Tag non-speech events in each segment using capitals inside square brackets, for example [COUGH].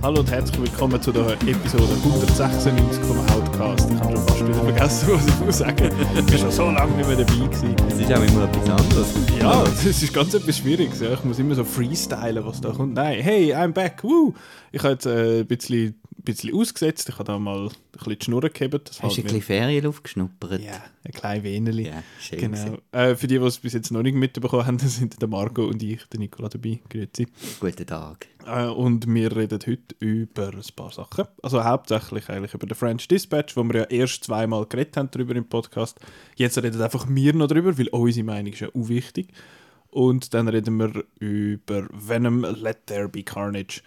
Hallo und herzlich willkommen zu der Episode 196 vom Outcast. Ich habe schon fast wieder vergessen, was ich muss sagen. Ich bin schon so lange nicht mehr dabei gewesen. Es ist auch immer etwas anderes. Ja, das ist ganz etwas Schwieriges. Ja. Ich muss immer so freestylen, was da kommt. Nein, hey, I'm back, woo! Ich habe jetzt äh, ein bisschen, bisschen ausgesetzt. Ich habe da mal ein bisschen die Schnur gehabt. Hast du ein bisschen Ferien geschnuppert? Ja, ein kleines Wenerli. Ja, schön Genau. Äh, für die, die es bis jetzt noch nicht mitbekommen haben, [LAUGHS] sind der Marco und ich, der Nicola dabei. Grüezi. Guten Tag. Äh, und wir reden heute über ein paar Sachen. Also hauptsächlich eigentlich über den French Dispatch, wo wir ja erst zweimal geredet haben darüber im Podcast. Jetzt reden einfach wir noch darüber, weil unsere Meinung ist ja auch wichtig. Und dann reden wir über Venom Let There Be Carnage.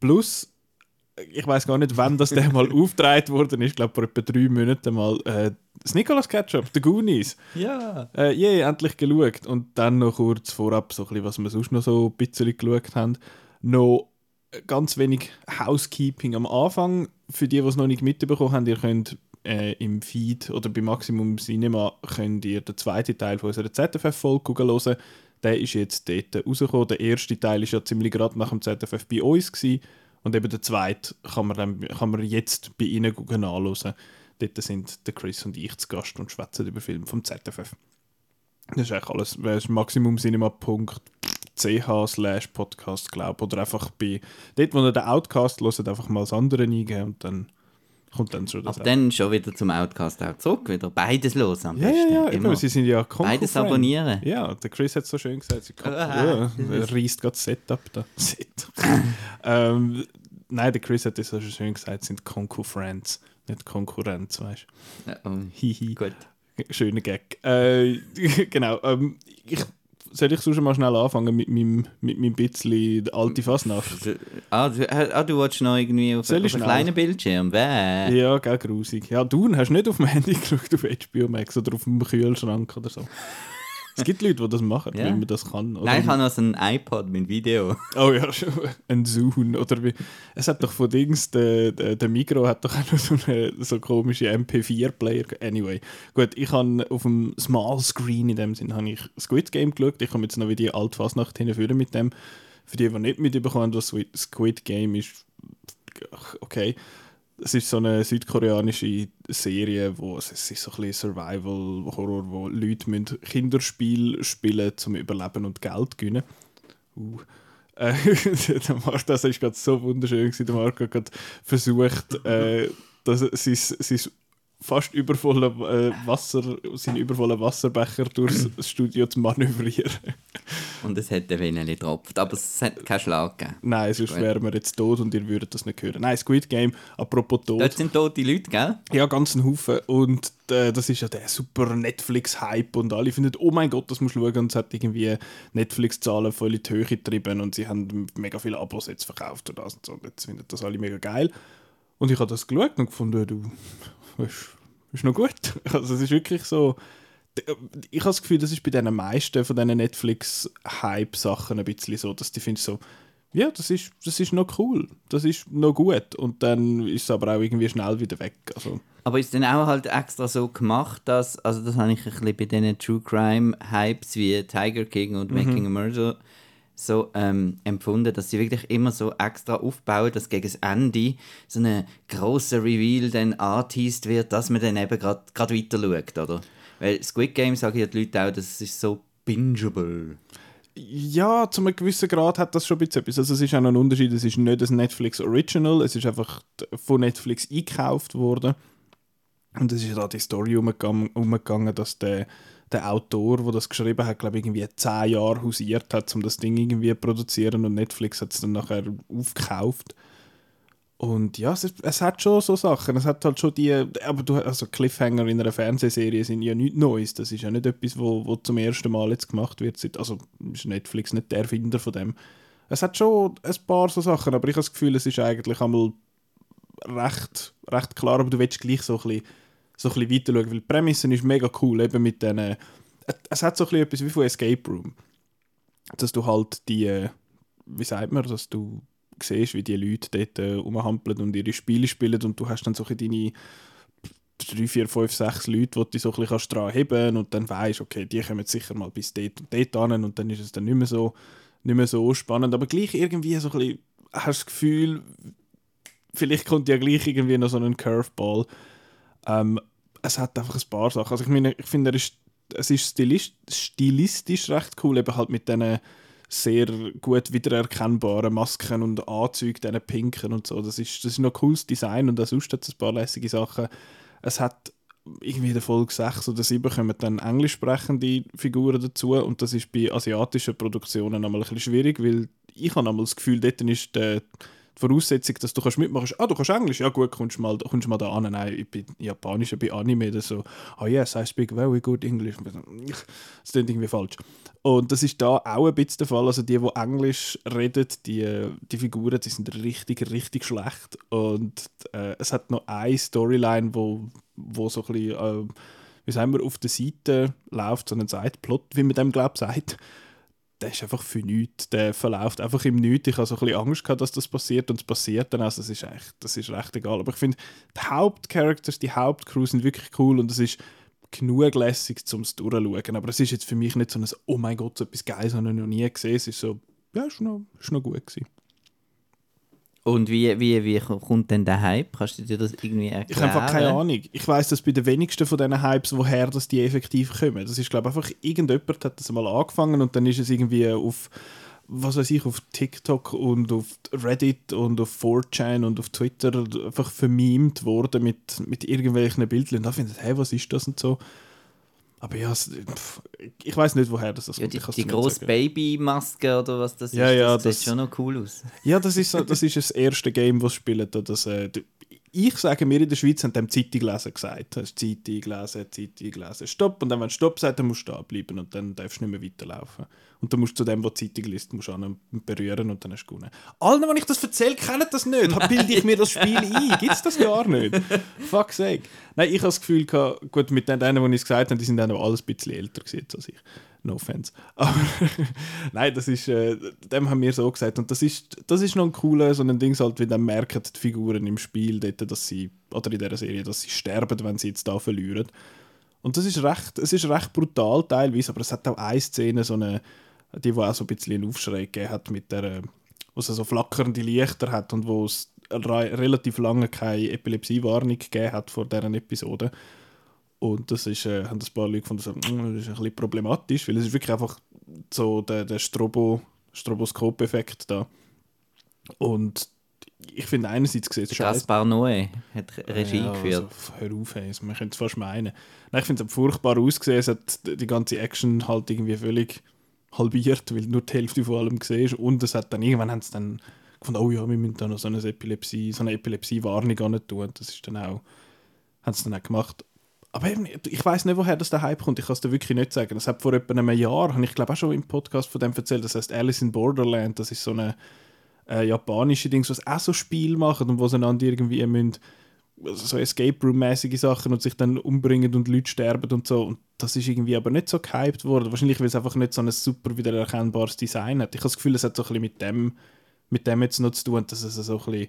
Plus, ich weiß gar nicht, wann das der mal aufgetragen worden ist. Ich glaube, vor etwa drei Monaten mal. Äh, das Nicolas Ketchup, The Goonies. Ja. Äh, je, endlich geschaut. Und dann noch kurz vorab, so ein bisschen, was wir sonst noch so ein bisschen geschaut haben. Noch ganz wenig Housekeeping am Anfang. Für die, die es noch nicht mitbekommen haben, ihr könnt äh, im Feed oder bei Maximum Cinema könnt ihr den zweiten Teil von unserer ZFF-Folge hören. Der ist jetzt dort rausgekommen. Der erste Teil ist ja ziemlich gerade nach dem ZFF bei uns gewesen. Und eben der zweite kann man, dann, kann man jetzt bei ihnen nachhören. Dort sind der Chris und ich zu Gast und schwätzen über Filme vom ZFF. Das ist eigentlich alles. Das ist maximumcinema.ch slash podcast, glaube Oder einfach bei, dort, wo ihr den Outcast hört, einfach mal das andere eingeben und dann kommt dann schon das. Aber dann schon wieder zum Outcast auch zurück. Wieder beides los am ja, ja, besten. ja, Immer. eben, sie sind ja Konkurrenten. Beides abonnieren. Ja, der Chris hat es so schön gesagt. Sie Ah, ja, er reißt gerade das Setup da. [LAUGHS] Set. ähm, nein, der Chris hat das so schön gesagt, sind Konkurrenz, nicht Konkurrenz, weißt Ja, oh, du. Hihi. Gut. Schöner Gag. Äh, [LAUGHS] genau. Ähm, ich, soll ich so schon mal schnell anfangen mit meinem, mit meinem bisschen alte Fasnacht? Ah, du, ah, du willst noch irgendwie auf, auf Soll ich schnell? kleinen Bildschirm? Bäh. Ja, gell, grusig. Ja, du hast nicht auf dem Handy [LAUGHS] geschaut, auf HBO Max oder auf dem Kühlschrank oder so. Es gibt Leute, die das machen, Ja. wenn man das kann. Oder Nein, ich habe noch so ein iPod mit Video. Oh ja, [LAUGHS] schon. Ein Zoom. Oder wie. Es hat doch von Dings, der, der, der hat doch auch noch so eine so komische MP4-Player. Anyway. Gut, ich habe auf dem Small Screen in dem Sinn habe ich Squid Game geschaut. Ich komme jetzt noch wie die Altfasnacht hinführen mit dem. Für die, die nicht mitbekommen, was Squid- Squid Game ist, okay. Es ist so eine südkoreanische Serie, wo es ist so ein bisschen Survival-Horror, wo Leute müssen Kinderspiel spielen zum Überleben und Geld gewinnen. Uh. [LAUGHS] Der Marc, das ist gerade so wunderschön gewesen. Der Marc hat versucht, äh, dass er sein, sein fast übervolle äh, Wasser, seinen übervollen Wasserbecher durchs [CLEARS THROAT] Studio zu manövrieren. Und es hätte wenig getropft. Aber es hat keinen Schlag gegeben. Nein, sonst Gut. wären wir jetzt tot und ihr würdet das nicht hören. Nein, Squid Game, apropos tot. Dort sind tote Leute, gell? Ja, ganz ein Haufen. Und äh, das ist ja der super Netflix-Hype und alle finden, oh mein Gott, das musst du schauen. Und es hat irgendwie Netflix-Zahlen voll in die Höhe getrieben und sie haben mega viele Abos jetzt verkauft und das und so. Und jetzt finden das alle mega geil. Und ich habe das geschaut und gefunden, du, ist, ist noch gut. [LAUGHS] Also es ist wirklich so... Ich habe das Gefühl, das ist bei den meisten von diesen Netflix-Hype-Sachen ein bisschen so, dass die finden so, ja, das ist, das ist noch cool, das ist noch gut. Und dann ist es aber auch irgendwie schnell wieder weg. Also, Aber ist dann auch halt extra so gemacht, dass, also das habe ich ein bisschen bei diesen True Crime Hypes wie Tiger King und Making a Murder so ähm, empfunden, dass sie wirklich immer so extra aufbauen, dass gegen das Ende so ein grosser Reveal dann angeteased wird, dass man dann eben gerade weiter schaut, oder? Weil Squid Game sagen ja die Leute auch, das ist so bingeable. Ja, zu einem gewissen Grad hat das schon ein bisschen etwas. Also es ist auch ein Unterschied, es ist nicht ein Netflix Original, es ist einfach von Netflix eingekauft worden. Und es ist da die Story umgegangen, umgegangen dass der, der Autor, der das geschrieben hat, glaube ich, irgendwie zehn Jahre hausiert hat, um das Ding irgendwie zu produzieren und Netflix hat es dann nachher aufgekauft. Und ja, es, es hat schon so Sachen. Es hat halt schon die, aber du, also Cliffhanger in einer Fernsehserie sind ja nichts Neues. Das ist ja nicht etwas, wo, wo zum ersten Mal jetzt gemacht wird. Also ist Netflix nicht der Erfinder von dem. Es hat schon ein paar so Sachen, aber ich habe das Gefühl, es ist eigentlich einmal recht, recht klar, aber du willst gleich so ein bisschen, so ein bisschen weiter schauen, weil die Prämisse ist mega cool, eben mit diesen, es hat so ein bisschen etwas wie von Escape Room. Dass du halt die, wie sagt man, dass du siehst, wie die Leute dort äh, rumhampeln und ihre Spiele spielen und du hast dann so ein deine drei, vier, fünf, sechs Leute, die du so ein bisschen kannst dran heben und dann weißt, okay, die kommen sicher mal bis dort und dort an und dann ist es dann nicht mehr so nicht mehr so spannend. Aber gleich irgendwie so ein bisschen, hast du das Gefühl, vielleicht kommt ja gleich irgendwie noch so ein Curveball. Ähm, es hat einfach ein paar Sachen. Also ich meine, ich finde, es ist stilistisch, stilistisch recht cool, eben halt mit diesen sehr gut wiedererkennbaren Masken und Anzügen, diesen pinken und so. Das ist, das ist noch cooles Design und auch sonst hat es ein paar lässige Sachen. Es hat irgendwie in der Folge 6 oder 7 kommen dann englisch sprechende Figuren dazu und das ist bei asiatischen Produktionen einmal ein bisschen schwierig, weil ich habe einmal das Gefühl, dort ist der Voraussetzung, dass du kannst mitmachen kannst. Ah, du kannst Englisch? Ja gut, kommst mal, mal da an. Nein, ich bin Japanisch, bei Anime oder so. Ah oh yes, I speak very good English. Das klingt irgendwie falsch. Und das ist da auch ein bisschen der Fall. Also die, die Englisch reden, die, die Figuren, die sind richtig, richtig schlecht. Und äh, es hat noch eine Storyline, wo, wo so ein bisschen, äh, wie sagen wir, auf der Seite läuft, so ein Sideplot, wie man dem glaubt sagt der ist einfach für nichts. Der verläuft einfach im Nichts. Ich hatte so ein bisschen Angst, gehabt, dass das passiert und es passiert dann. Also das ist, echt, das ist recht egal. Aber ich finde, die Hauptcharacters, die Hauptcrew sind wirklich cool und es ist genug lässig, um es durchzuschauen. Aber es ist jetzt für mich nicht so ein «Oh mein Gott, so etwas Geiles habe ich noch nie gesehen». Es ist so, ja, ist noch, ist noch gut gewesen. Und wie, wie, wie kommt denn der Hype? Kannst du dir das irgendwie erklären? Ich habe einfach keine Ahnung. Ich weiß, dass bei den wenigsten von diesen Hypes, woher das die effektiv kommen. Das ist, glaube ich, einfach irgendjemand hat das mal angefangen und dann ist es irgendwie auf, was weiß ich, auf TikTok und auf Reddit und auf 4chan und auf Twitter einfach vermemt worden mit, mit irgendwelchen Bildern. Und da findet, hey, was ist das und so. Aber ja, ich weiß nicht, woher das, ja, kommt. Die, die grosse Babymaske oder was das ja, ist, ja, das, das, sieht schon noch cool aus. Ja, das ist, das ist das erste Game, das spielt. Das, äh, ich sage, wir in der Schweiz haben dem Zeitung lesen gesagt. Hast Zeitung lesen, Zeitung lesen, Stopp. Und dann, wenn Stopp sagst, dann musst du da bleiben und dann darfst du nicht mehr weiterlaufen. Und dann musst du zu dem, der die Zeitung liest, musst du berühren und dann hast du gewonnen. Alle, wenn ich das erzähle, kennen das nicht. Bilde ich mir das Spiel ein? Gibt es das gar nicht? Fuck sake. Nein, ich habe das Gefühl, gut, mit denen, die es gesagt haben, die sind dann auch alles ein bisschen älter als ich. No offense. Aber [LAUGHS] nein, das ist, äh, dem haben wir so gesagt. Und das ist, das ist noch ein cooler, so ein Ding halt, wie dann merken die Figuren im Spiel dort, dass sie, oder in dieser Serie, dass sie sterben, wenn sie jetzt da verlieren. Und das ist recht, es ist recht brutal teilweise, aber es hat auch eine Szene, so eine, die, die auch so ein bisschen einen Aufschrei gegeben hat, mit der, wo es so flackernde Lichter hat und wo es relativ lange keine Epilepsiewarnung gegeben hat vor deren Episode. Und das ist, äh, haben ein paar Leute gefunden, mm, das ist ein bisschen problematisch, weil es ist wirklich einfach so der, der Strobo, Stroboskop-Effekt da. Und ich finde einerseits sieht es scheiße. Gaspar Noé hat Regie ja, geführt. Also, hör auf, hey, man könnte es fast meinen. Nein, ich finde es furchtbar ausgesehen. Es hat die ganze Action halt irgendwie völlig halbiert, weil nur die Hälfte von allem gesehen Und es hat dann irgendwann haben sie dann gefunden, oh ja, wir müssen da noch so eine Epilepsie, so eine Epilepsie-Warnung tun. Das ist dann auch, haben sie dann auch gemacht aber eben, ich weiß nicht, woher das der Hype kommt. Ich kann es dir wirklich nicht sagen. Das hat vor etwa einem Jahr, habe ich glaube auch schon im Podcast von dem erzählt, das heißt Alice in Borderland. Das ist so eine äh, japanische Ding, was auch so Spiel machen und wo sie einander irgendwie müssen, also so Escape Room-mäßige Sachen und sich dann umbringen und Leute sterben und so. Und das ist irgendwie aber nicht so gehypt worden. Wahrscheinlich, weil es einfach nicht so ein super wiedererkennbares Design hat. Ich habe das Gefühl, es hat so ein bisschen mit dem, mit dem jetzt noch zu tun, dass es so ein bisschen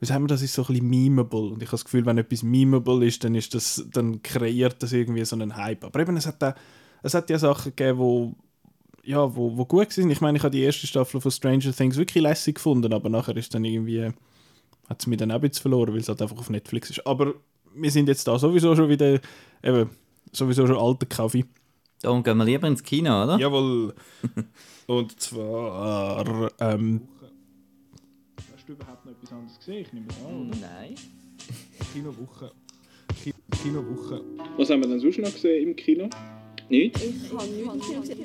wie sagen wir, das ist so ein bisschen memeable. Und ich habe das Gefühl, wenn etwas memeable ist, dann, ist das, dann kreiert das irgendwie so einen Hype. Aber eben, es hat, da, es hat ja Sachen gegeben, wo, ja, wo, wo gut sind. Ich meine, ich habe die erste Staffel von Stranger Things wirklich lässig gefunden, aber nachher ist dann irgendwie, hat es mir dann auch ein bisschen verloren, weil es halt einfach auf Netflix ist. Aber wir sind jetzt da sowieso schon wieder, eben, sowieso schon alter Kaffee. Darum gehen wir lieber ins Kino, oder? Jawohl. [LAUGHS] Und zwar, ähm, du überhaupt etwas anderes gesehen? Ich nehme es an, oder? Nein. Kinowoche. Ki Kinowoche. Was haben wir denn sonst noch gesehen im Kino? Nichts? Ich habe nichts gesehen.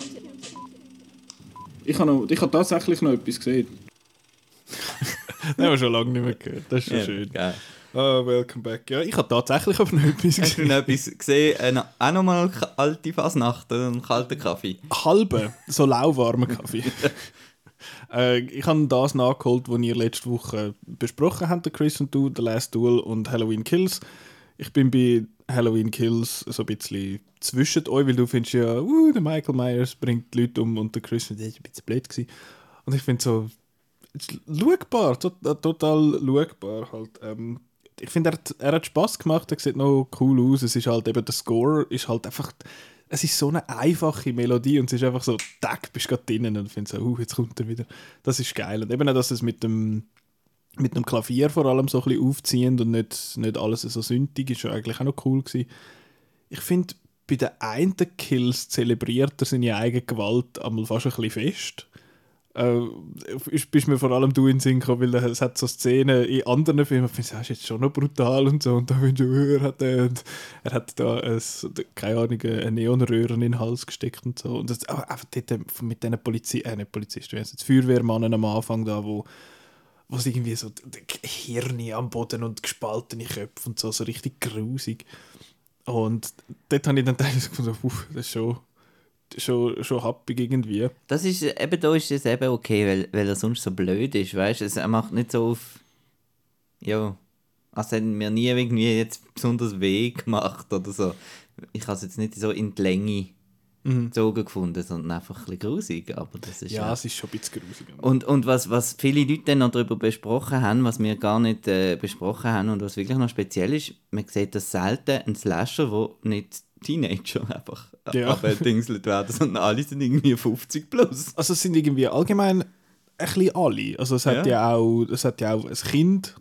Ich habe, noch, ich habe tatsächlich noch etwas gesehen. [LAUGHS] das haben wir schon lange nicht mehr gehört. Das ist schon ja, schön. Geil. Oh, welcome back. Ja, ich habe tatsächlich aber noch etwas gesehen. Hast du noch etwas gesehen? Äh, auch nochmal alte Fasnacht, einen kalten Kaffee? Halbe, so lauwarmer Kaffee. [LAUGHS] Äh, ich habe das nachgeholt, was ihr letzte Woche besprochen habt, Chris und du, The Last Duel und Halloween Kills. Ich bin bei Halloween Kills so ein bisschen zwischen euch, weil du findest ja, uh, der Michael Myers bringt die Leute um und der Chris war ein bisschen blöd. Gewesen. Und ich finde so, schaubar, total, total schaubar halt. Ähm, ich finde, er, er hat Spaß gemacht, er sieht noch cool aus. Es ist halt eben, der Score ist halt einfach es ist so eine einfache Melodie und es ist einfach so, tack, bist du drinnen und findest so, uh, jetzt kommt er wieder. Das ist geil. Und eben auch, dass es mit dem, mit dem Klavier vor allem so ein bisschen aufziehend und nicht, nicht alles so sündig ist, eigentlich auch noch cool gewesen. Ich finde, bei den einen Kills zelebriert er seine eigene Gewalt einmal fast ein bisschen fest äh, bist mir vor allem du in den Sinn gekommen, weil es hat so Szenen in anderen Filmen, ich finde, das ist jetzt schon noch brutal und so, und da findest du, er hat, äh, er hat da, ein, keine Ahnung, eine Neonröhre in den Hals gesteckt und so, und das, aber einfach dort mit diesen Polizei, äh, nicht Polizisten, jetzt Feuerwehrmannen am Anfang da, wo wo es irgendwie so Hirne am Boden und gespaltene Köpfe und so, so richtig grusig. Und dort habe ich dann teilweise gefunden, das ist schon schon, schon happig irgendwie. Das ist, eben da ist es eben okay, weil, weil er sonst so blöd ist, weißt du? Er macht nicht so auf, ja, als hätten mir nie irgendwie jetzt besonders weh gemacht oder so. Ich habe es jetzt nicht so in die Länge mhm. gezogen gefunden, sondern einfach ein bisschen grusig, aber das ist ja, es ist schon ein bisschen grusig. Und, und was, was viele Leute dann noch darüber besprochen haben, was wir gar nicht äh, besprochen haben und was wirklich noch speziell ist, man sieht das selten, ein Slasher, der nicht Teenager einfach ja. [LAUGHS] abgedingselt werden, sondern alle sind irgendwie 50 plus. Also es sind irgendwie allgemein ein bisschen alle. Also es hat ja, ja auch, es hat ja auch ein Kind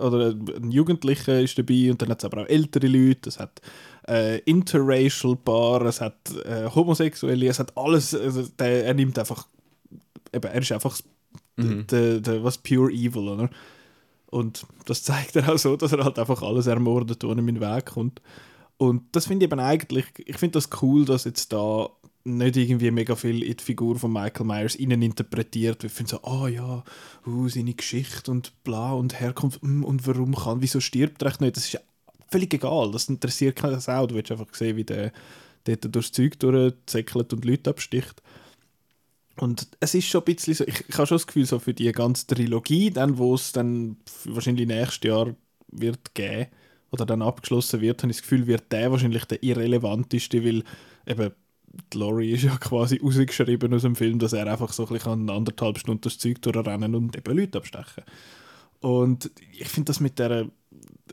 oder ein Jugendlicher ist dabei und dann hat es aber auch ältere Leute, es hat äh, interracial Paar, es hat äh, Homosexuelle, es hat alles, also der, er nimmt einfach, eben, er ist einfach mhm. der, der, was pure evil, oder? Und das zeigt er auch so, dass er halt einfach alles ermordet, in den Weg kommt. Und das finde ich eben eigentlich, ich finde das cool, dass jetzt da nicht irgendwie mega viel in die Figur von Michael Myers innen interpretiert wird. Ich finde so, ah oh ja, uh, seine Geschichte und bla und Herkunft mm, und warum kann, wieso stirbt er echt nicht? Das ist ja völlig egal, das interessiert keinen Sau. Du willst einfach sehen, wie der dort durchs Zeug durchzeckelt und Leute absticht. Und es ist schon ein bisschen so, ich, ich habe schon das Gefühl, so für die ganze Trilogie, dann, wo es dann wahrscheinlich nächstes Jahr wird geben, oder dann abgeschlossen wird, habe ich das Gefühl, wird der wahrscheinlich der irrelevanteste, weil eben Laurie ist ja quasi ausgeschrieben aus dem Film, dass er einfach so ein bisschen anderthalb Stunden das Zeug durchrennen und eben Leute abstechen. Und ich finde das mit der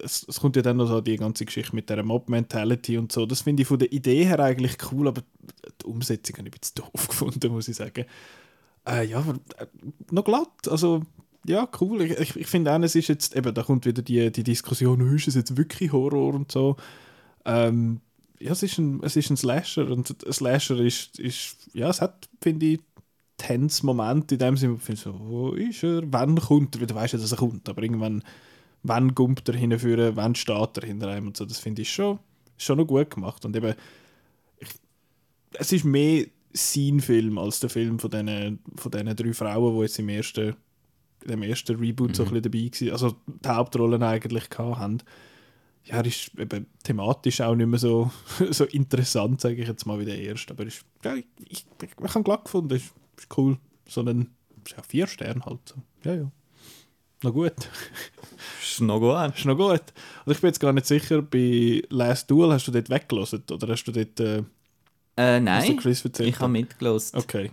es, es, kommt ja dann noch so die ganze Geschichte mit der Mob-Mentality und so. Das finde ich von der Idee her eigentlich cool, aber die Umsetzung habe ich ein bisschen doof [LAUGHS] gefunden, muss ich sagen. Äh, ja, aber äh, noch glatt. Also ja, cool. Ich, ich, ich finde auch, es ist jetzt, eben, da kommt wieder die, die Diskussion, ist es jetzt wirklich Horror und so. Ähm, ja, es ist, ein, es ist ein Slasher und ein Slasher ist, ist ja, es hat, finde ich, tense Moment in dem Sinne, ich finde so, wo ist er, wann kommt er, du weißt ja, dass er kommt, aber irgendwann, wann kommt er hinführen, wann steht er hinter einem und so, das finde ich schon, schon noch gut gemacht und eben, ich, es ist mehr sein Film als der Film von diesen, von diesen drei Frauen, die jetzt im ersten dem ersten Reboot mhm. so ein bisschen dabei gewesen, also die Hauptrollen eigentlich haben. Ja, er ist eben thematisch auch nicht mehr so, [LAUGHS] so interessant, sage ich jetzt mal, wie der erste. Aber ist, ja, ich, ich, ich habe glatt gefunden, ist, ist cool. So ein ja, vier Sterne halt. Ja, ja. Na gut. ist noch gut. Ist noch gut. Und ich bin jetzt gar nicht sicher, bei Last Duel hast du dort weggelassen? Oder hast du dort. Äh, äh nein, ich habe mitgelassen. Okay.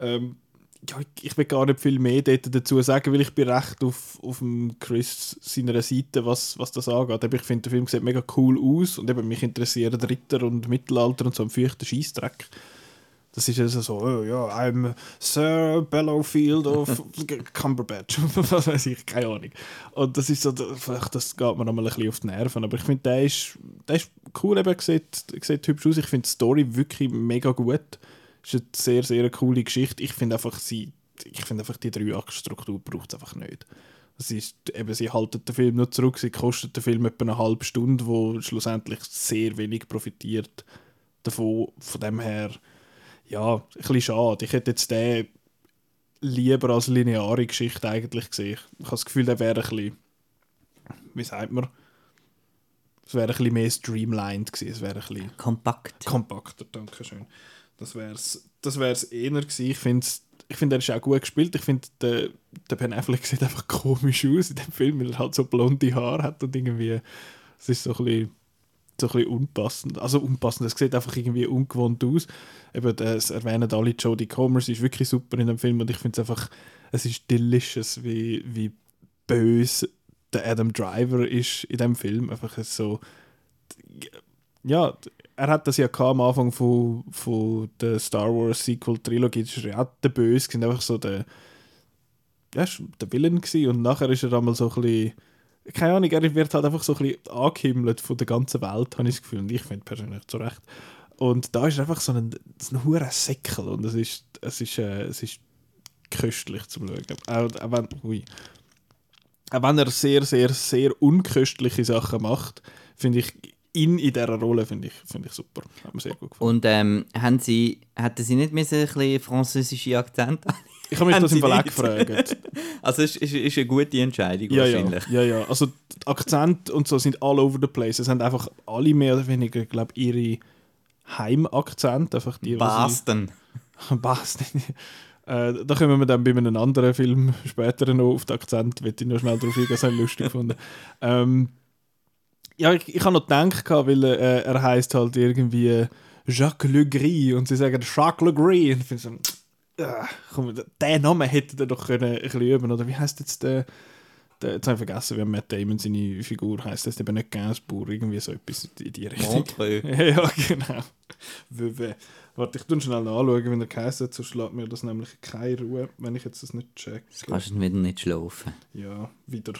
Ähm, ja, ich will gar nicht viel mehr dazu sagen, weil ich bin recht auf, auf dem Chris seiner Seite, was, was das angeht. ich finde, der Film sieht mega cool aus und eben mich interessieren Ritter und Mittelalter und so ein feuchter Scheißdreck. Das ist also so, oh, ja, I'm Sir Bellowfield of [LAUGHS] Cumberbatch. [LAUGHS] was weiß ich, keine Ahnung. Und das ist so, das geht mir nochmal ein bisschen auf die Nerven. Aber ich finde, der ist, der ist cool, eben, sieht, sieht hübsch aus. Ich finde die Story wirklich mega gut ist eine sehr, sehr coole Geschichte. Ich finde einfach, sie, ich finde einfach, die Drei-Akt-Struktur braucht es einfach nicht. Es ist, eben, sie halten den Film nur zurück, sie kostet den Film etwa eine halbe Stunde, wo schlussendlich sehr wenig profitiert davon. Von dem her, ja, ein bisschen schade. Ich hätte jetzt den lieber als lineare Geschichte eigentlich gesehen. Ich habe das Gefühl, der wäre ein bisschen, wie sagt man, es wäre ein bisschen mehr streamlined gewesen. Es wäre ein bisschen kompakt. Kompakter, danke schön. Das wäre es das wär's eher gewesen. Ich finde, ich find, er ist auch gut gespielt. Ich finde, der, der Ben Affleck [LAUGHS] sieht einfach komisch aus in dem Film, weil er halt so blonde Haare hat und irgendwie, es ist so ein bisschen, so ein bisschen unpassend. Also unpassend, es sieht einfach irgendwie ungewohnt aus. Eben, das erwähnen alle Jodie Comer, sie ist wirklich super in dem Film und ich finde es einfach, es ist delicious, wie, wie böse der Adam Driver ist in dem Film. Einfach so, ja, er hat das ja am Anfang von, von der Star Wars Sequel Trilogie, das war ja der Böse, gewesen, einfach so der, ja, ist der Villain gewesen. und nachher ist er einmal so ein bisschen, keine Ahnung, er wird halt einfach so ein bisschen angehimmelt von der ganzen Welt, habe ich das Gefühl, und ich finde persönlich zu Recht. Und da ist einfach so ein, ein hoher Säckel und es ist, es ist, äh, es ist köstlich zum Schauen. Auch, auch, wenn, ui. auch wenn er sehr, sehr, sehr unköstliche Sachen macht, finde ich ihn in dieser Rolle finde ich, find ich super. Hat mir sehr gut gefallen. Und ähm, haben sie, hätten sie nicht müssen ein bisschen französische Akzent Ich habe mich das im nicht? gefragt. [LAUGHS] Also es ist, ist, ist eine gute Entscheidung Ja, ja, wahrscheinlich. ja, ja. Also die Akzente und so sind all over the place. Es haben einfach alle mehr oder weniger, glaube ihre Heimakzente, einfach die, sie- Boston. [LAUGHS] Boston. Äh, da kommen wir dann bei einem anderen Film später noch auf den Akzent, wird ich noch schnell drauf eingehen, das habe ich lustig gefunden. Ähm, ja, ich, ich habe noch gedacht, weil äh, er heißt halt irgendwie Jacques Le Gris und sie sagen Jacques Le Gris und ich finde so, äh, komm, den Namen hätte er doch können ein bisschen üben, oder wie heißt jetzt der, der jetzt habe ich vergessen, wie Matt Damon seine Figur heißt, das ist eben nicht Gainsbourg, irgendwie so etwas in die Richtung. Montreux. [LAUGHS] Ja, genau. Wöwe. Warte, ich tue schnell anschauen, wenn er geheißen hat, so schlägt mir das nämlich keine Ruhe, wenn ich jetzt das nicht check. Kannst du wieder nicht schlafen. Ja, wieder.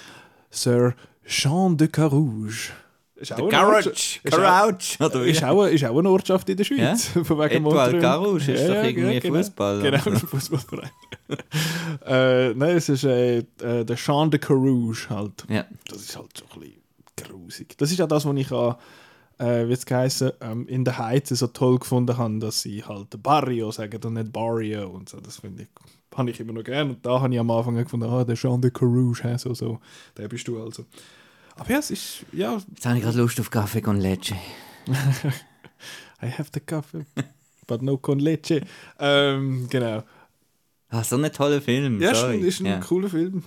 [LAUGHS] Sir Jean de Carouge. Ist auch, Garage. Ist auch, Garage. Ist, auch, ist auch eine Ortschaft in der Schweiz. [LAUGHS] Von wegen Montreux. Carouge ist doch irgendwie genau. Fußball. Genau, ein [LAUGHS] Fußballverein. äh, nein, es ist äh, äh, der Jean de Carouge halt. Ja. Das ist halt so ein bisschen grusig. Das ist auch das, was ich an, äh, wie es geheißen, ähm, in der Heiz so toll gefunden habe, dass sie halt Barrio sagen und nicht Barrio und so. Das finde ich, habe ich immer noch gern. Und da habe ich am Anfang gefunden, ah, der Jean de Carouge, hä, so, so, der bist du also. Aber ja, es ist, ja, Jetzt habe ich gerade Lust auf Kaffee con Leche. [LAUGHS] I have the coffee, but no con leche. Ähm, genau. Ah, so ein toller Film. Ja, ist sorry. ein, ist ein ja. cooler Film.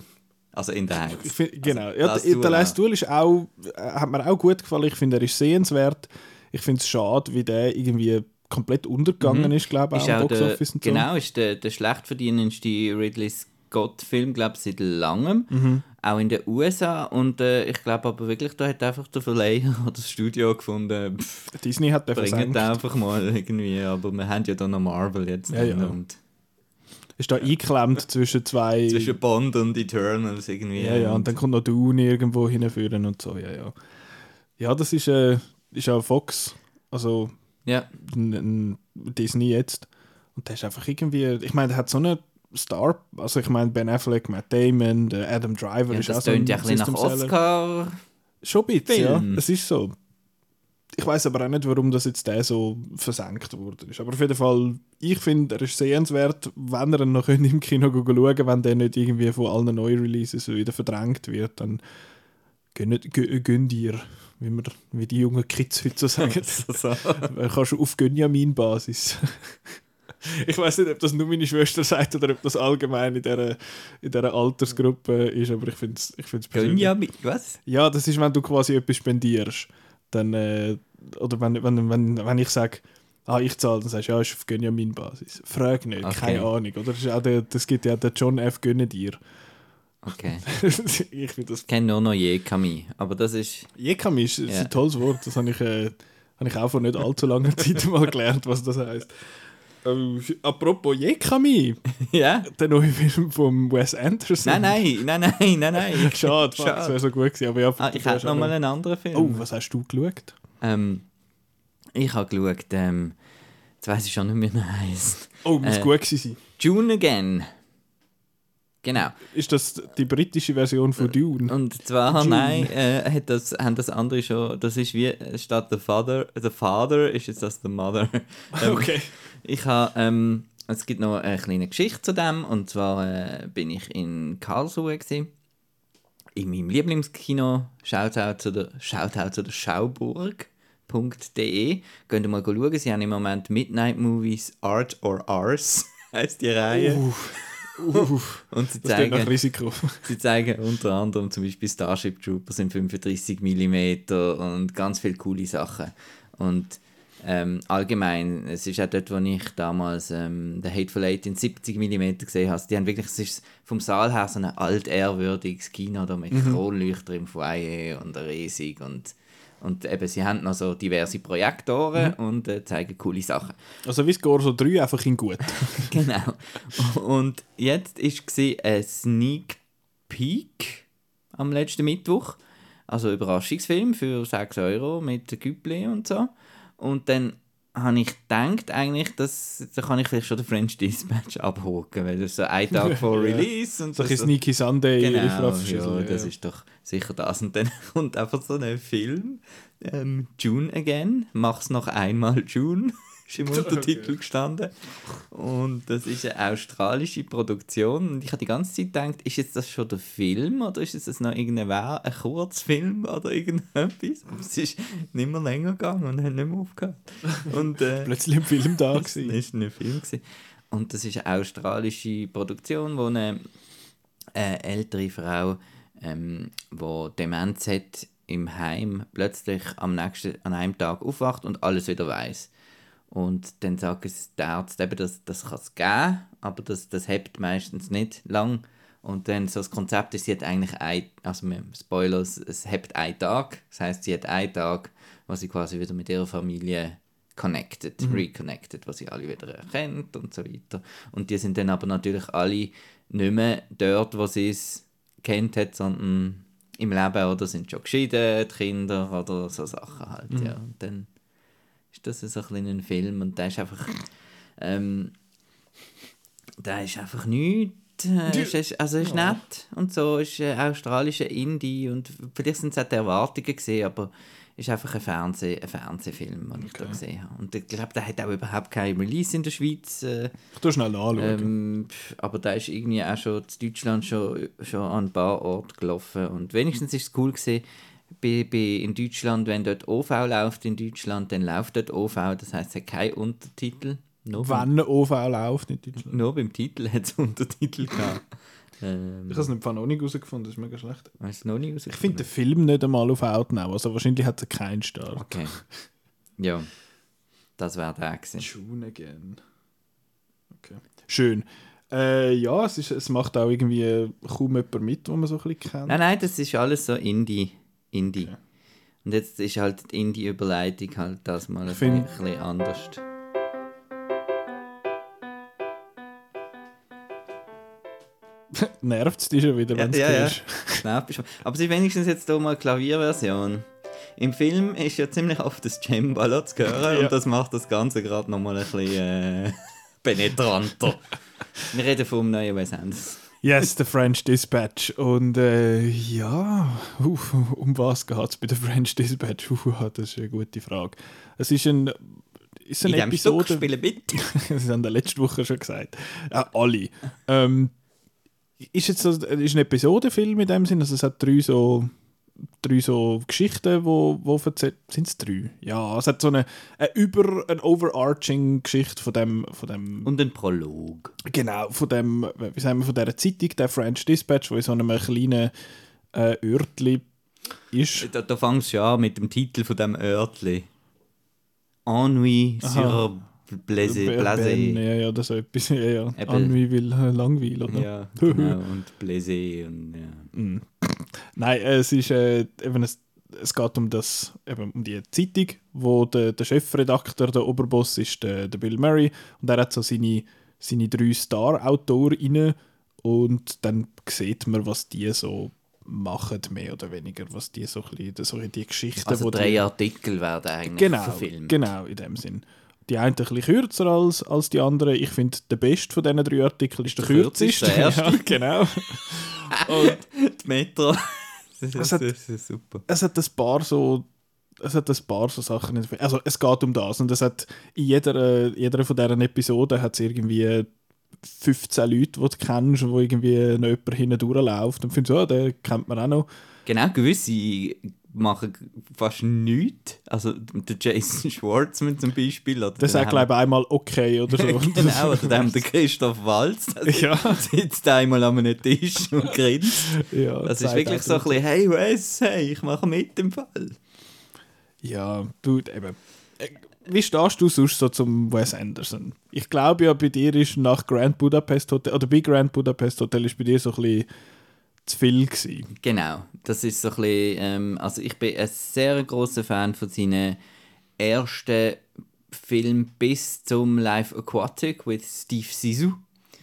Also in der Ich Heiz. find, genau. Also, ja, der Duell der Last. Duel ist auch, äh, hat mir auch gut gefallen. Ich finde, er ist sehenswert. Ich finde es schade, wie der irgendwie komplett untergegangen ist, glaube ich, Mhm. Ist auch auch der, Boxoffice und so. genau, ist der, der schlecht verdienendste Ridley Scott-Film, glaube ich, seit langem. Mhm. Auch in den USA. Und äh, ich glaube aber wirklich, da hat einfach der Verleiher oder [LAUGHS] das Studio gefunden, pff, Disney hat bringt einfach mal irgendwie. Aber wir haben ja dann noch Marvel jetzt. Ja, ja. Und Ist da eingeklemmt zwischen zwei... zwischen Bond und Eternals irgendwie. ja, ja, und dann kommt noch Dune irgendwo hinführen und so, ja, ja. Ja, das ist, äh, ist auch Fox, also ja. ein, ein Disney jetzt. Und der ist einfach irgendwie, ich meine, der hat so eine Star, also ich meine Ben Affleck, Matt Damon, der Adam Driver ja ist auch das so tönt ja ein bisschen nach. Oscar. Schon ein bisschen, ja. Es ist so. Ich weiß aber auch nicht, warum das jetzt der so versenkt worden ist. Aber auf jeden Fall, ich finde, er ist sehenswert, wenn er ihn noch [LAUGHS] im Kino schauen wenn der nicht irgendwie von allen Neu-Releases wieder verdrängt wird, dann gönnt, gö- gönnt ihr, wie, wir, wie die jungen Kids heute so [LAUGHS] sagen. so, so. Äh, Kannst du auf Gönjamin-Basis. [LAUGHS] ich weiß nicht, ob das nur meine Schwester sagt oder ob das allgemein in dieser, in dieser Altersgruppe ist, aber ich finde es ich find's persönlich- Gönjamin, was? ja, das ist, wenn du quasi etwas spendierst. Dann, äh, oder wenn, wenn, wenn, wenn ich sage, ah, ich zahle, dann sagst du, ja, ist auf Gönjamin-Basis. Frag nicht, Okay. keine Ahnung. Oder? Das, ist auch der, das gibt ja den John F. Gönne dir. Okay. [LAUGHS] ich finde das. Ich kenne nur noch Jekami, aber das ist... Jekami ist, ist Ja. ein tolles Wort. Das habe ich, äh, habe ich auch vor nicht allzu langer [LAUGHS] Zeit mal gelernt, was das heißt. Ähm, apropos Jekami, [LAUGHS] ja? der neue Film von Wes Anderson. Nein, nein, nein, nein, nein, nein. Schade, fuck, das wäre so gut gewesen. Aber ja, Ah, ich hätte noch mal einen anderen Film. Oh, was hast du geschaut? Ähm, ich habe geschaut, ähm, jetzt weiss ich schon nicht mehr, wie er heisst. Oh, muss Äh, gut gewesen sein. June Again. Genau. Ist das die britische Version von Dune? Und zwar, June. nein, äh, hat das, haben das andere schon, das ist wie, statt The Father, The Father ist jetzt das The Mother. [LAUGHS] Ähm, Okay. Ich habe, ähm, es gibt noch eine kleine Geschichte zu dem, und zwar äh, bin ich in Karlsruhe gewesen, in meinem Lieblingskino, Shoutout zu der, Shoutout zu der Schauburg.de. Könnt ihr mal schauen, sie haben im Moment Midnight Movies Art or Ours, [LAUGHS] heisst die Reihe. Uff. Uff. Und sie zeigen, Risiko. [LAUGHS] sie zeigen unter anderem zum Beispiel Starship Troopers in 35 mm und ganz viele coole Sachen. Und ähm, allgemein, es ist auch dort, wo ich damals ähm, The Hateful Eight in 70 mm gesehen habe. Die haben wirklich, es ist vom Saal her so ein altehrwürdiges Kino da mit Kronleuchter im Foyer und riesig und Und eben, sie haben noch so diverse Projektoren mhm. und äh, zeigen coole Sachen. Also wie Scorso 3, einfach in gut. [LAUGHS] genau. Und jetzt war ein Sneak Peek am letzten Mittwoch. Also Überraschungsfilm für 6 Euro mit Güppli und so. Und dann habe ich gedacht, eigentlich, dass, da kann ich vielleicht schon den French Dispatch abhoken, weil das so ein Tag vor [LAUGHS] Release und so. ein Sneaky Sunday genau, ja, das ist doch sicher das. Und dann [LAUGHS] kommt einfach so ein Film, ähm, June Again, mach's noch einmal June ist im Untertitel [LAUGHS] gestanden. Und das ist eine australische Produktion. Und ich habe die ganze Zeit gedacht, ist jetzt das schon der Film oder ist es noch irgendein ein Kurzfilm oder irgendetwas? Aber es ist nicht mehr länger gegangen und hat nicht mehr aufgehört. Und, äh, [LAUGHS] Plötzlich ein Film da. [LAUGHS] Das war ein Film. Gewesen. Und das ist eine australische Produktion, wo eine äh, ältere Frau, ähm, die Demenz hat, im Heim plötzlich am nächsten, an einem Tag aufwacht und alles wieder weiß. Und dann sagt es der Arzt eben, dass das kann es geben, aber das, das hebt meistens nicht lang. Und dann so das Konzept ist, sie hat eigentlich ein, also Spoilers, es hebt einen Tag. Das heißt, sie hat einen Tag, wo sie quasi wieder mit ihrer Familie connected, mhm. reconnected, was sie alle wieder erkennt und so weiter. Und die sind dann aber natürlich alle nicht mehr dort, wo sie es kennt hat, sondern im Leben oder sind schon geschieden, die Kinder oder so Sachen halt, mhm. ja. Und dann ist das so ein, ein Film und der ist einfach ähm, der ist einfach nichts äh, ist, also ist ja. nett und so ist äh, australischer Indie und vielleicht sind es auch die Erwartungen gesehen aber ist einfach ein, Fernseh, ein Fernsehfilm, den ich da gesehen habe. Und ich glaube, der hat auch überhaupt kein Release in der Schweiz. Äh, ich tue schnell anschauen. Ähm, aber der ist irgendwie auch schon in Deutschland schon, schon an ein paar Orten gelaufen. Und wenigstens ist es cool gesehen, bei, in Deutschland, wenn dort OV läuft in Deutschland, dann läuft dort OV, das heißt, es hat keinen Untertitel. Nur beim, OV läuft in Deutschland? Nur beim Titel hat es [LAUGHS] Untertitel gehabt. Ähm, ich habe es noch nicht herausgefunden, das ist mega schlecht. Hast noch nicht Ich finde den Film nicht einmal auf Outnow, also wahrscheinlich hat er keinen Star. Okay. Ja, das wäre der gewesen. June again. Okay. Schön. Äh, ja, es, ist, es macht auch irgendwie kaum jemand mit, wo man so ein bisschen kennt. Nein, nein, das ist alles so Indie. Indie. Okay. Und jetzt ist halt die Indie-Überleitung halt das mal ein, find... bisschen anders. [LAUGHS] Nervt es dich schon wieder, wenn es ja, ja, ja. [LAUGHS] Nervt Aber es ist wenigstens jetzt hier mal Klavierversion. Im Film ist ja ziemlich oft das Cembalo zu hören [LAUGHS] ja. und das macht das Ganze gerade nochmal ein bisschen äh, penetranter. Wir reden vom neuen Wes. Yes, The French Dispatch. Und äh, ja, uh, um was geht es bei der French Dispatch? [LAUGHS] Uh, das ist eine gute Frage. Es ist ein ist eine In Episode. spielen mit. [LAUGHS] das haben wir letzte Woche schon gesagt. Ja, alle. Ähm, ist jetzt so, ist ein Episodenfilm in dem Sinn, also es hat drei so drei so Geschichten, wo, wo erzählt, sind es drei? Ja, es hat so eine, eine über, eine overarching Geschichte von dem, von dem... Und ein Prolog. Genau, von dem, wie sagen wir, von dieser Zeitung, der French Dispatch, wo in so einem kleinen äh, Örtli ist. Da, da fängst du ja mit dem Titel von dem Örtli. Ennui sur Blasé. Blasé. Ja, ja, das ist etwas. Ja, ja. Ennui will äh, Langweil, oder? Ja, genau. und Blasé und ja. Mm. Nein, es ist äh, eben ein, es geht um das eben um die Zeitung, wo der, der Chefredakteur, der Oberboss ist der, der Bill Murray und er hat so seine, seine drei Star-Autoren und dann sieht man, was die so machen, mehr oder weniger, was die so ein bisschen, so die Geschichten... Also drei die, Artikel werden eigentlich genau, verfilmt. Genau, in dem Sinn. Die einen ein bisschen kürzer als, als die anderen. Ich finde, der beste von diesen drei Artikeln ist der, der kürzeste. Der erste. [LAUGHS] Ja, genau. [LAUGHS] Und die Metro. Das ist, es hat, das ist super. Es hat ein paar so es hat ein paar so Sachen. Also es geht um das und es hat in jeder, jeder von diesen Episoden hat es irgendwie 15 Leute, die du kennst, wo irgendwie noch jemand hinten durchläuft und findest, oh, den kennt man auch noch. Genau, gewisse machen fast nichts. Also der Jason [LAUGHS] Schwartzman zum Beispiel. Oder der sagt, glaube ich, einmal okay oder so. [LAUGHS] genau, oder dann der [LAUGHS] Christoph Walz. Ja. sitzt einmal an einem Tisch und grinst. Ja, das ist wirklich so ein bisschen, hey Wes, hey, ich mache mit im Fall. Ja, du, eben. Äh, wie stehst du sonst so zum Wes Anderson? Ich glaube ja, bei dir ist nach Grand Budapest Hotel, oder bei Grand Budapest Hotel ist bei dir so ein bisschen zu viel gewesen. Genau, das ist so ein bisschen, ähm, also ich bin ein sehr großer Fan von seinen ersten Film bis zum Live Aquatic mit Steve Sisu.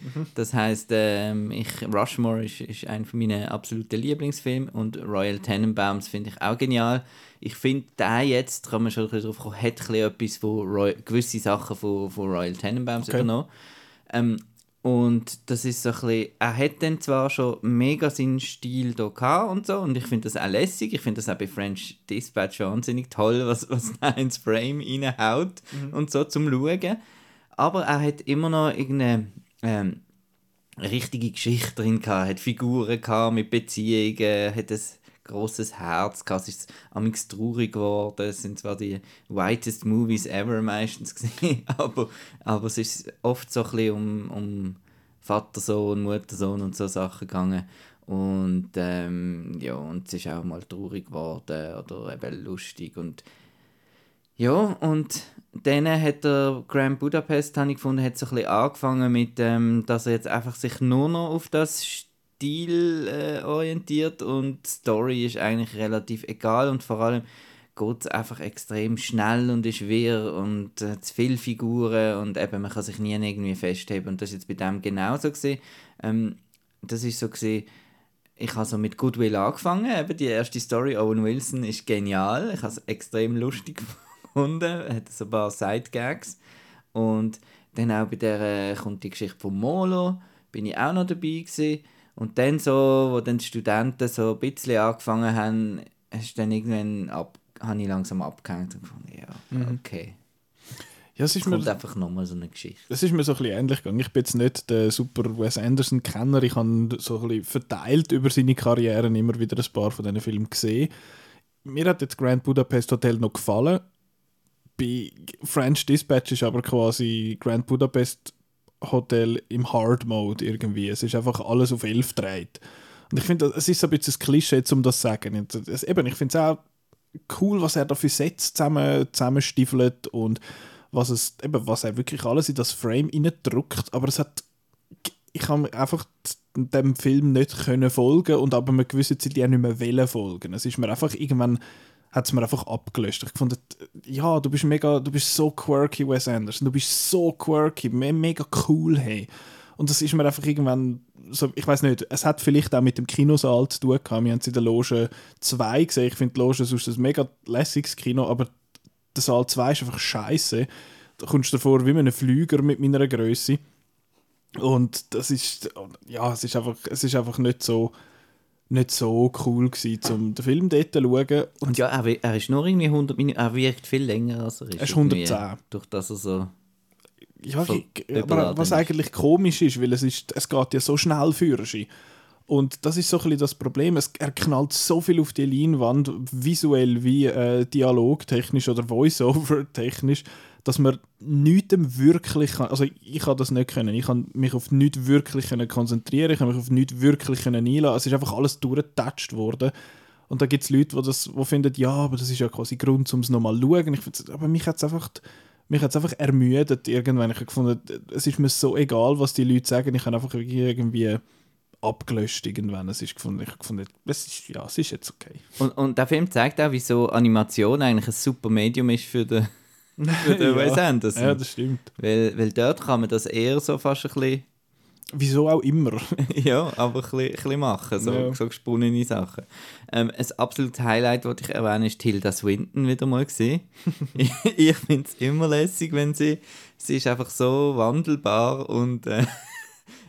Mhm. Das heißt, ähm, ich, Rushmore ist, ist einer meiner absoluten Lieblingsfilme und Royal Tenenbaums finde ich auch genial. Ich finde, der jetzt, kann man schon darauf kommen, hat etwas von Roy gewisse Sachen von, von Royal Tenenbaums okay. übernommen. Ähm, und das ist so ein bisschen, er hat dann zwar schon mega seinen Stil da gehabt und so, und ich finde das auch lässig, ich finde das auch bei French Dispatch wahnsinnig toll, was, was er ins Frame reinhaut mhm. und so zum Schauen. Aber er hat immer noch irgendeine ähm, richtige Geschichte drin gehabt, hat Figuren gehabt mit Beziehungen, hat ein großes Herz gehabt, es ist amigs traurig geworden, es sind zwar die whitest Movies ever meistens [LAUGHS] gesehen, aber, aber es ist oft so ein bisschen um, um Vater, Sohn, Mutter, Sohn und so Sachen gegangen. Und ähm, ja, und es ist auch mal traurig geworden oder eben lustig. Und ja, und dann hat der Grand Budapest, habe ich gefunden, hat so ein bisschen angefangen mit, ähm, dass er jetzt einfach sich nur noch auf das Stil äh, und Story ist eigentlich relativ egal und vor allem geht es einfach extrem schnell und ist wirr und äh, zu viele Figuren und eben man kann sich nie irgendwie festheben und das ist jetzt bei dem genauso gesehen. Ähm, das ist so gesehen, ich habe so mit Goodwill angefangen, eben die erste Story, Owen Wilson ist genial, ich habe es extrem lustig [LAUGHS] gefunden, hat so ein paar Side-Gags und dann auch bei der äh, kommt die Geschichte von Molo, bin ich auch noch dabei gewesen und dann so, wo dann die Studenten so ein bisschen angefangen haben, hast dann irgendwann ab, habe ich langsam abgehängt und gefunden, ja, mhm. okay. Ja, es ist kommt mir, einfach nochmal so eine Geschichte. Es ist mir so ein bisschen ähnlich gegangen. Ich bin jetzt nicht der super Wes Anderson-Kenner. Ich habe so ein bisschen verteilt über seine Karriere immer wieder ein paar von diesen Filmen gesehen. Mir hat jetzt Grand Budapest Hotel noch gefallen. Bei French Dispatch ist aber quasi Grand Budapest Hotel im Hard Mode irgendwie. Es ist einfach alles auf 11 dreht. Und ich finde, es ist ein bisschen ein Klischee, um das zu sagen. Es, eben, ich finde es auch cool, was er da für Sets zusammen, zusammenstiefelt und was, es, eben, was er wirklich alles in das Frame drückt. Aber es hat. Ich habe einfach dem Film nicht können folgen und aber eine gewisse Zeit auch nicht mehr wollen folgen. Es ist mir einfach irgendwann hat es mir einfach abgelöscht. Ich fand, ja, du bist mega, du bist so quirky, Wes Anderson, du bist so quirky, me mega cool, hey. Und das ist mir einfach irgendwann, so, ich weiß nicht, es hat vielleicht auch mit dem Kinosaal zu tun gehabt. Wir haben es in der Loge 2 gesehen. Ich finde die Loge sonst ein mega lässiges Kino, aber der Saal 2 ist einfach scheiße. Da kommst du davor wie mit einem Flüger mit meiner Größe. Und das ist, ja, es ist einfach, es ist einfach nicht so nicht so cool gewesen, um den Film dort zu schauen. Und ja, er, er ist nur irgendwie 100 Minuten, er wirkt viel länger als er ist. Er ist 110. Durch das er so... Ja, aber was eigentlich komisch ist, weil es, ist, es geht ja so schnell für sich. Und das ist so ein das Problem. Es, er knallt so viel auf die Leinwand, visuell wie äh, dialogtechnisch oder Voice-Over-technisch, dass man nichts wirklich kann, also ich kann das nicht können, ich kann mich auf nichts wirklich konzentrieren, ich kann mich auf nichts wirklich einlassen, es ist einfach alles durchgetatscht worden. Und da gibt es Leute, die das die finden, ja, aber das ist ja quasi Grund, um es nochmal zu schauen, ich, aber mich hat es einfach mich hat's einfach ermüdet irgendwann, ich habe gefunden, es ist mir so egal, was die Leute sagen, ich habe einfach irgendwie abgelöscht irgendwann. Es ist gefunden, ich gefunden, es ist, ja, es ist jetzt okay. Und, und der Film zeigt auch, wieso Animation eigentlich ein super Medium ist für den für den [LAUGHS] ja. Wes Anderson. Ja, das stimmt. Weil, weil dort kann man das eher so fast ein bisschen... Wieso auch immer. [LAUGHS] ja, aber ein bisschen, ein bisschen machen, so, ja. so gesponnene Sachen. Ähm, ein absolutes Highlight, das ich erwähne, ist Tilda Swinton wieder mal gesehen. [LAUGHS] ich ich finde es immer lässig, wenn sie... Sie ist einfach so wandelbar und... Äh,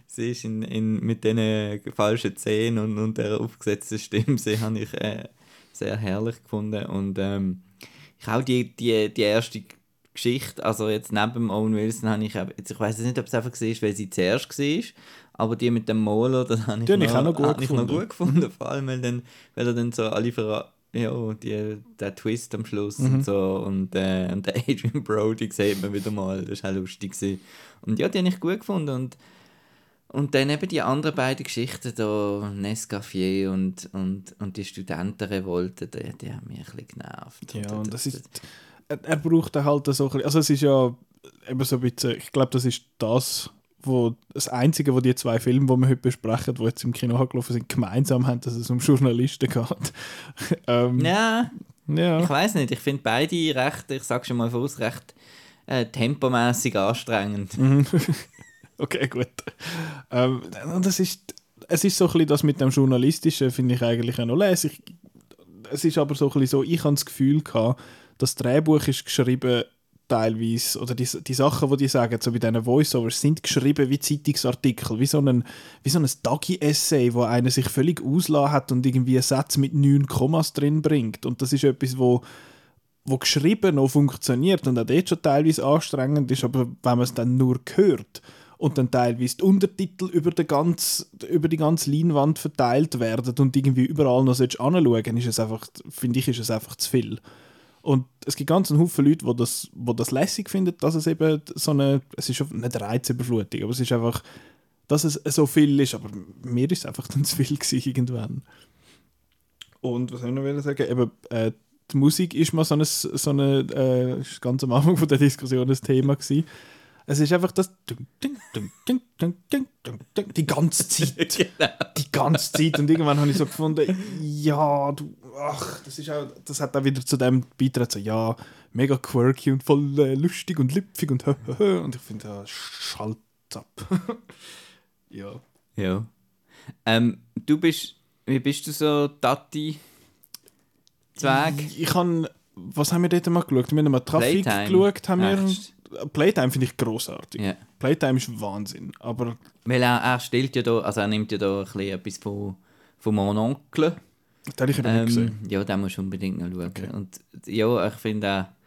sie ist in, in, mit diesen falschen Zähnen und, und der aufgesetzten Stimme, sie habe ich äh, sehr herrlich gefunden und ähm, ich auch die, die, die erste Geschichte, also jetzt neben Owen Wilson habe ich, jetzt, ich weiß nicht, ob es einfach war, weil sie zuerst war, aber die mit dem Molo, das habe ich, noch, ich, noch, gut ich noch gut gefunden, vor allem, weil, dann, weil er dann so alle verraten ja, die, der Twist am Schluss mhm. und so und, äh, und der Adrian Brody [LAUGHS] sieht man wieder mal, das war auch lustig. Gewesen. Und ja, die habe ich gut gefunden und, und dann eben die anderen beiden Geschichten, da Nescafé und, und, und die Studentenrevolte, die, die haben mich ein bisschen genervt. Ja, und das ist er, er braucht halt so ein bisschen, also es ist ja eben so ein bisschen, ich glaube, das ist das, wo das Einzige, wo die zwei Filme, die wir heute besprechen, die jetzt im Kino gelaufen sind, gemeinsam haben, dass es um Journalisten geht. [LAUGHS] ähm, ja, ja, ich weiß nicht. Ich finde beide recht, ich sage schon mal voraus, recht äh, tempomäßig anstrengend. [LAUGHS] Okay, gut. Ähm, das ist, es ist so ein bisschen das mit dem Journalistischen, finde ich eigentlich auch noch lässig. Es ist aber so ein bisschen so, ich habe das Gefühl gehabt, das Drehbuch ist geschrieben teilweise, oder die, die Sachen, die die sagen, so bei diesen Voiceovers, sind geschrieben wie Zeitungsartikel, wie so ein, wie so ein Dagi-Essay, wo einer sich völlig auslassen hat und irgendwie einen Satz mit neun Kommas drin bringt. Und das ist etwas, wo, wo geschrieben noch funktioniert und auch dort schon teilweise anstrengend ist, aber wenn man es dann nur hört und dann teilweise die Untertitel über die ganze, über die ganze Leinwand verteilt werden und irgendwie überall noch anschauen ist es einfach, finde ich, ist es einfach zu viel. Und es gibt ganz einen Haufen Leute, die das, die das lässig finden, dass es eben so eine, es ist nicht Reizüberflutung, aber es ist einfach, dass es so viel ist, aber mir ist es einfach dann [LAUGHS] zu viel gewesen irgendwann. Und was soll ich noch sagen? Eben, äh, die Musik ist mal so eine, so eine äh, ganz am Anfang von der Diskussion ein Thema gewesen. Es ist einfach das die ganze Zeit. [LAUGHS] genau. Die ganze Zeit. Und irgendwann habe ich so gefunden, ja, du, ach, das ist auch, das hat auch wieder zu dem beitragen, so, ja, mega quirky und voll äh, lustig und lüpfig und und ich finde, ja, schalt ab. [LAUGHS] ja. Ja. Ähm, du bist, wie bist du so Tati Zweig? Ich, ich habe, was haben wir dort mal geschaut? Wir haben mal Trafik Playtime. geschaut, haben Echt? wir Playtime finde ich großartig. Yeah. Playtime ist Wahnsinn, aber... Weil er, er stellt ja da, also er nimmt ja da ein bisschen etwas von, von meinem Onkel. Den habe ich ähm, nicht gesehen. Ja, den musst du unbedingt noch schauen. Okay. Und ja, ich finde auch,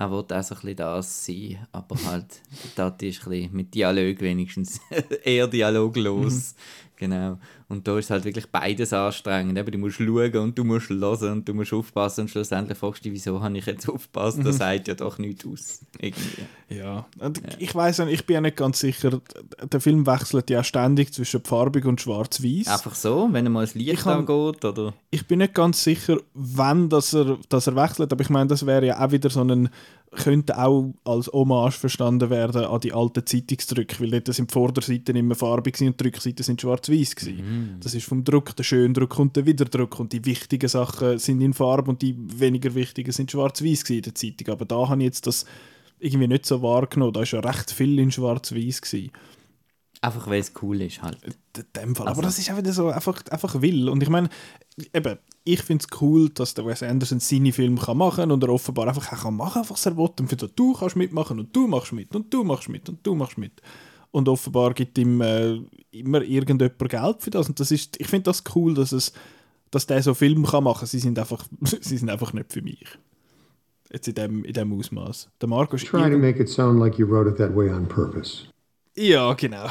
er will auch so ein bisschen das sein, aber halt, [LAUGHS] das ist ein bisschen mit Dialog wenigstens [LAUGHS] eher dialoglos. Mhm. Genau. Und da ist halt wirklich beides anstrengend. Eben, du musst schauen und du musst hören und du musst aufpassen und schlussendlich fragst du dich, wieso habe ich jetzt aufgepasst? Das mhm. sagt ja doch nichts aus. Irgendwie. Ja, und ja. ich weiß ich bin ja nicht ganz sicher, der Film wechselt ja ständig zwischen farbig und schwarz-weiß. Einfach so, wenn er mal das Licht angeht, oder? Ich bin nicht ganz sicher, wann das er, dass er wechselt, aber ich meine, das wäre ja auch wieder so ein könnte auch als Hommage verstanden werden an die alten Zeitungsdrücke, weil dort sind die Vorderseiten immer farbig und die Rückseiten sind schwarz-weiß mhm. Das ist vom Druck, der Schöndruck und der Widerdruck und die wichtigen Sachen sind in Farbe und die weniger wichtigen sind schwarz-weiß in der Zeitung. Aber da habe ich jetzt das irgendwie nicht so wahrgenommen. Da war ja recht viel in schwarz-weiß Einfach weil es cool ist halt. In dem Fall. Also. Aber das ist auch wieder so einfach, einfach will. Und ich meine, eben, ich finde es cool, dass der Wes Anderson seine Filme kann machen kann und er offenbar einfach kann machen, einfach was er will. Und für du kannst mitmachen und du machst mit und du machst mit und du machst mit. Und offenbar gibt ihm äh, immer irgendjemand Geld für das. Und das ist, ich finde das cool, dass es dass der so Filme kann machen kann. Sie sind einfach, [LAUGHS] sie sind einfach nicht für mich. Jetzt in dem, in dem Ausmaß. Der Marco ist Try to make it sound like you wrote it that way on purpose. Ja, genau.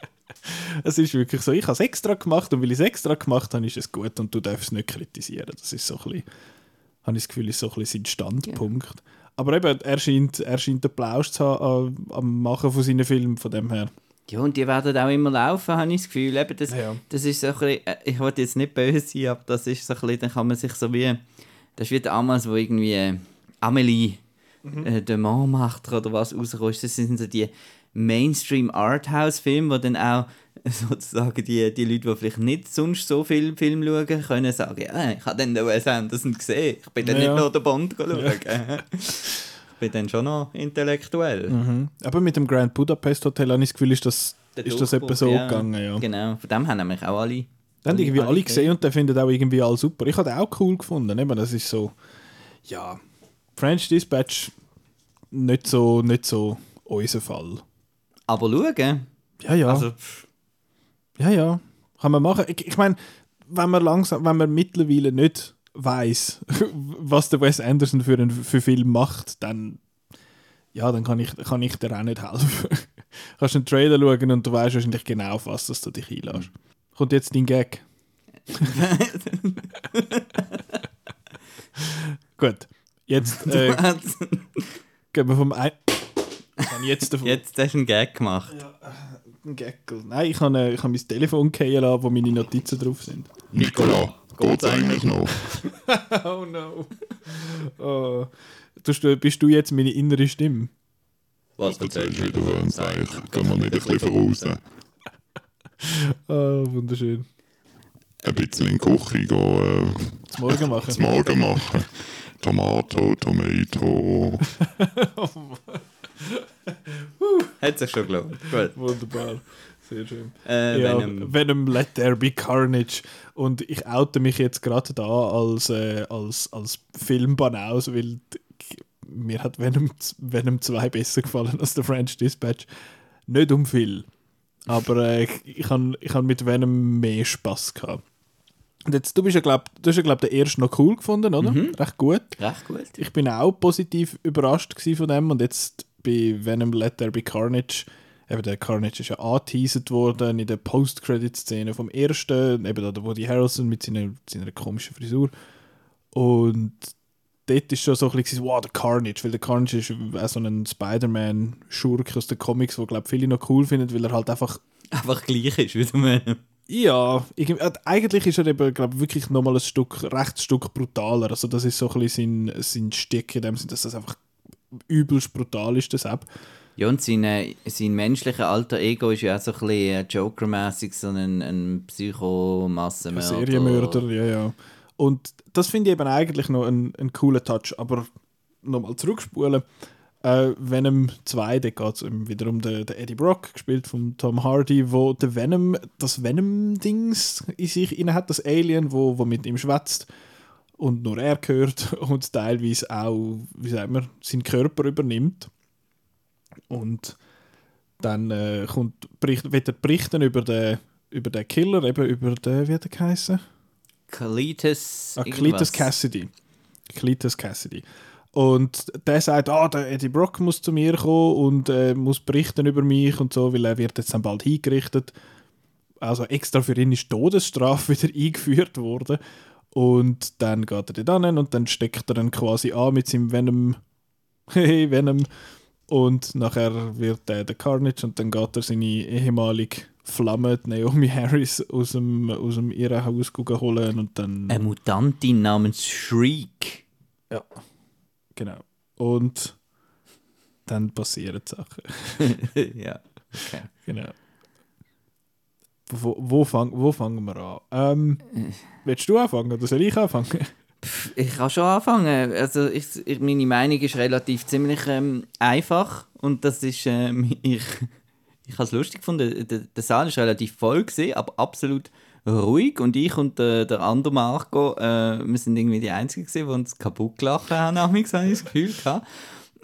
[LAUGHS] es ist wirklich so, ich habe es extra gemacht und weil ich es extra gemacht habe, ist es gut und du darfst es nicht kritisieren. Das ist so ein bisschen, habe ich das Gefühl, ist so ein bisschen sein Standpunkt. Ja. Aber eben, er scheint, er scheint den Plausch zu haben am Machen von seinen Filmen, von dem her. Ja, und die werden auch immer laufen, habe ich das Gefühl. Eben, das, ja. das ist so ein bisschen, äh, ich wollte jetzt nicht böse sein, aber das ist so ein bisschen, dann kann man sich so wie, das ist wie damals, wo irgendwie äh, Amelie mhm. äh, der Mannmacher oder was rausgekommen ist. Das sind so die Mainstream Arthouse-Film, wo dann auch [LAUGHS] sozusagen die, die Leute, die vielleicht nicht sonst so viel Film schauen, können sagen, ja, ich habe dann den Wes Anderson gesehen, ich bin dann ja. nicht nur den Bond schauen. Ja. [LAUGHS] ich bin dann schon noch intellektuell. Mhm. Aber mit dem Grand Budapest Hotel habe ich das Gefühl, ist das, ist das etwa so ja. gegangen. Ja. Genau, von dem haben nämlich auch alle dann haben irgendwie alle gesehen und der findet auch irgendwie alle super. Ich habe den auch cool gefunden. Eben, das ist so, ja, French Dispatch nicht so, nicht so unser Fall. Aber schauen? Ja, ja. Also, ja, ja. Kann man machen. Ich, ich meine, wenn man langsam, wenn man mittlerweile nicht weiß, [LAUGHS] was der Wes Anderson für einen für Film macht, dann ja, dann kann ich, kann ich dir auch nicht helfen. du [LAUGHS] kannst einen Trailer schauen und du weißt wahrscheinlich genau, auf was dass du dich einlässt. Kommt jetzt dein Gag? [LAUGHS] Gut. Jetzt [LAUGHS] äh, gehen wir vom ein jetzt davon. Jetzt hast du einen Gag gemacht. Ja, äh, ein Gaggle. Nein, ich habe, äh, ich habe mein Telefon gehen lassen, wo meine Notizen drauf sind. Nicola, geht's eigentlich noch? [LAUGHS] oh no. Oh. Du, bist du jetzt meine innere Stimme? Was Erzählst du wieder für ein Zeichen? Gehen wir nicht ein bisschen voraus? [LAUGHS] Ah, wunderschön. Ein bisschen in die Küche gehen, äh, Zum Morgen machen. zum Morgen machen. Tomato, Tomato. [LAUGHS] Hat sich schon gelohnt. Gut. Wunderbar. Sehr schön. Äh, ja, Venom. Venom Let There Be Carnage. Und ich oute mich jetzt gerade da als, äh, als, als Filmbanaus, weil mir hat Venom, Venom 2 besser gefallen als der French Dispatch. Nicht um viel. Aber äh, ich, ich habe ich hab mit Venom mehr Spaß gehabt. Und jetzt, du bist ja, glaub, du hast ja, glaub, den ersten noch cool gefunden, oder? Recht gut. Recht gut. Ich bin auch positiv überrascht von dem und jetzt bei Venom Let There Be Carnage, eben der Carnage ist ja angeteasert worden in der Post-Credit-Szene vom ersten, eben da der Woody Harrelson mit seiner, seiner komischen Frisur und dort ist schon so ein bisschen, wow, der Carnage, weil der Carnage ist auch so ein Spider-Man-Schurk aus den Comics, wo glaube viele noch cool finden, weil er halt einfach Einfach gleich ist wie der Venom. Ja, irgendwie- äh, eigentlich ist er eben, glaube wirklich nochmal ein Stück, recht Stück brutaler. Also das ist so ein bisschen sein, sein Stick in dem Sinne, dass das einfach übelst brutal ist, das App. Ja, und sein, äh, sein menschlicher alter Ego ist ja auch so ein bisschen äh, Joker-mäßig, so ein, ein Psychomassenmörder. Serienmörder, ja, ja. Und das finde ich eben eigentlich noch ein, ein cooler Touch. Aber nochmal zurückspulen. Äh, Venom 2, da geht es wieder um den, den Eddie Brock, gespielt von Tom Hardy, wo der Venom, das Venom-Dings in sich inne hat, das Alien, wo, wo mit ihm schwätzt und nur er gehört [LAUGHS] und teilweise auch, wie sagt man, seinen Körper übernimmt. Und dann äh, kommt, bericht, wird er berichten über den, über den Killer, eben über den, wie hat er geheißen? Cletus. Ah, Cletus. Cassidy. Cletus Cassidy. Und der sagt, ah, der Eddie Brock muss zu mir kommen und äh, muss berichten über mich und so, weil er wird jetzt dann bald hingerichtet. Also extra für ihn ist Todesstrafe [LAUGHS] wieder eingeführt worden. Und dann geht er dort hin und dann steckt er dann quasi an mit seinem Venom. [LAUGHS] Hey, Venom. Und nachher wird er der Carnage und dann geht er seine ehemalige Flamme, Naomi Harris, aus dem, aus dem ihrem Haus holen und dann... Eine Mutantin namens Shriek. Ja, genau. Und dann passieren Sachen. [LAUGHS] ja. Okay. Genau. Wo, wo, fang, wo fangen wir an? Ähm, willst du anfangen oder soll ich anfangen? Ich kann schon anfangen. Also ich, ich, meine Meinung ist relativ ziemlich ähm, einfach und das ist, ähm, [LAUGHS] ich, ich habe es lustig gefunden, der, der Saal ist relativ voll gewesen, aber absolut ruhig und ich und der, der andere Marco, äh, wir sind irgendwie die Einzigen gewesen, die uns kaputt gelacht haben, [LAUGHS] habe ich das Gefühl gehabt.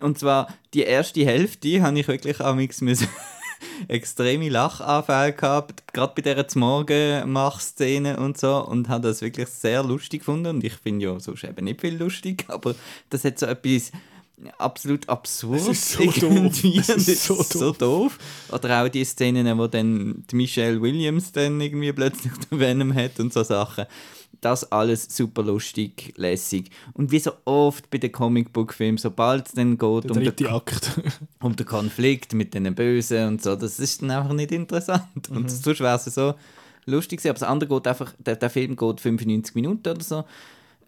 Und zwar die erste Hälfte habe ich wirklich amigs müssen [LAUGHS] extreme Lachanfälle gehabt, gerade bei dieser Zmorgen-Mach-Szene und so und habe das wirklich sehr lustig gefunden und ich finde ja sonst eben nicht viel lustig, [LAUGHS] aber das hat so etwas absolut absurd Es ist so [LAUGHS] irgendwie doof. Und ist so ist so doof. Oder auch die Szenen, wo dann die Michelle Williams dann irgendwie plötzlich [LAUGHS] den Venom hat und so Sachen. Das alles super lustig, lässig. Und wie so oft bei den Comicbook-Filmen, sobald es dann geht Der um den Akt. [LAUGHS] um den Konflikt mit den Bösen und so. Das ist dann einfach nicht interessant. Und sonst wäre es so lustig. Aber das andere geht einfach, der, der Film geht 95 Minuten oder so.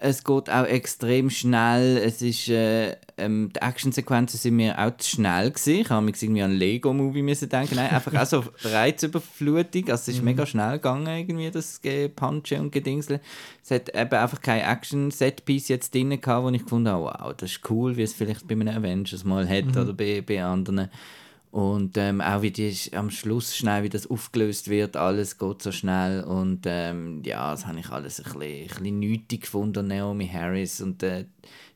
Es geht auch extrem schnell. Es ist, äh, ähm, die Actionsequenzen sind mir auch zu schnell gewesen. Ich habe mich irgendwie an Lego-Movie müssen denken. Nein, einfach auch so [LAUGHS] Reizüberflutung. Also es ist mega schnell gegangen, irgendwie, das Gepunche und Gedingsel. Es hat eben einfach kein Action-Set-Piece jetzt drin gehabt, wo ich gefunden habe, wow, das ist cool, wie es vielleicht bei einem Avengers mal hat oder bei, bei anderen. Und ähm, auch wie die am Schluss schnell, wie das aufgelöst wird, alles geht so schnell. Und ähm, ja, das habe ich alles ein bisschen, ein bisschen nötig gefunden, Naomi Harris. Und äh,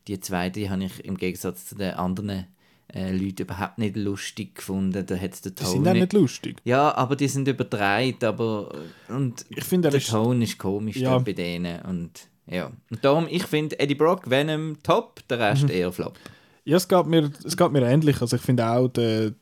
die zweite die habe ich im Gegensatz zu den anderen äh, Leuten überhaupt nicht lustig gefunden. Da hat's den Die Ton sind auch nicht- lustig. Ja, aber die sind übertreibt, aber und Ich finde, er der ist- Ton ist komisch Ja. bei denen. Und ja. Und darum, ich finde Eddie Brock, Venom top, der Rest Mhm. eher flop. Ja, es geht mir, es geht mir ähnlich. Also ich finde auch, der,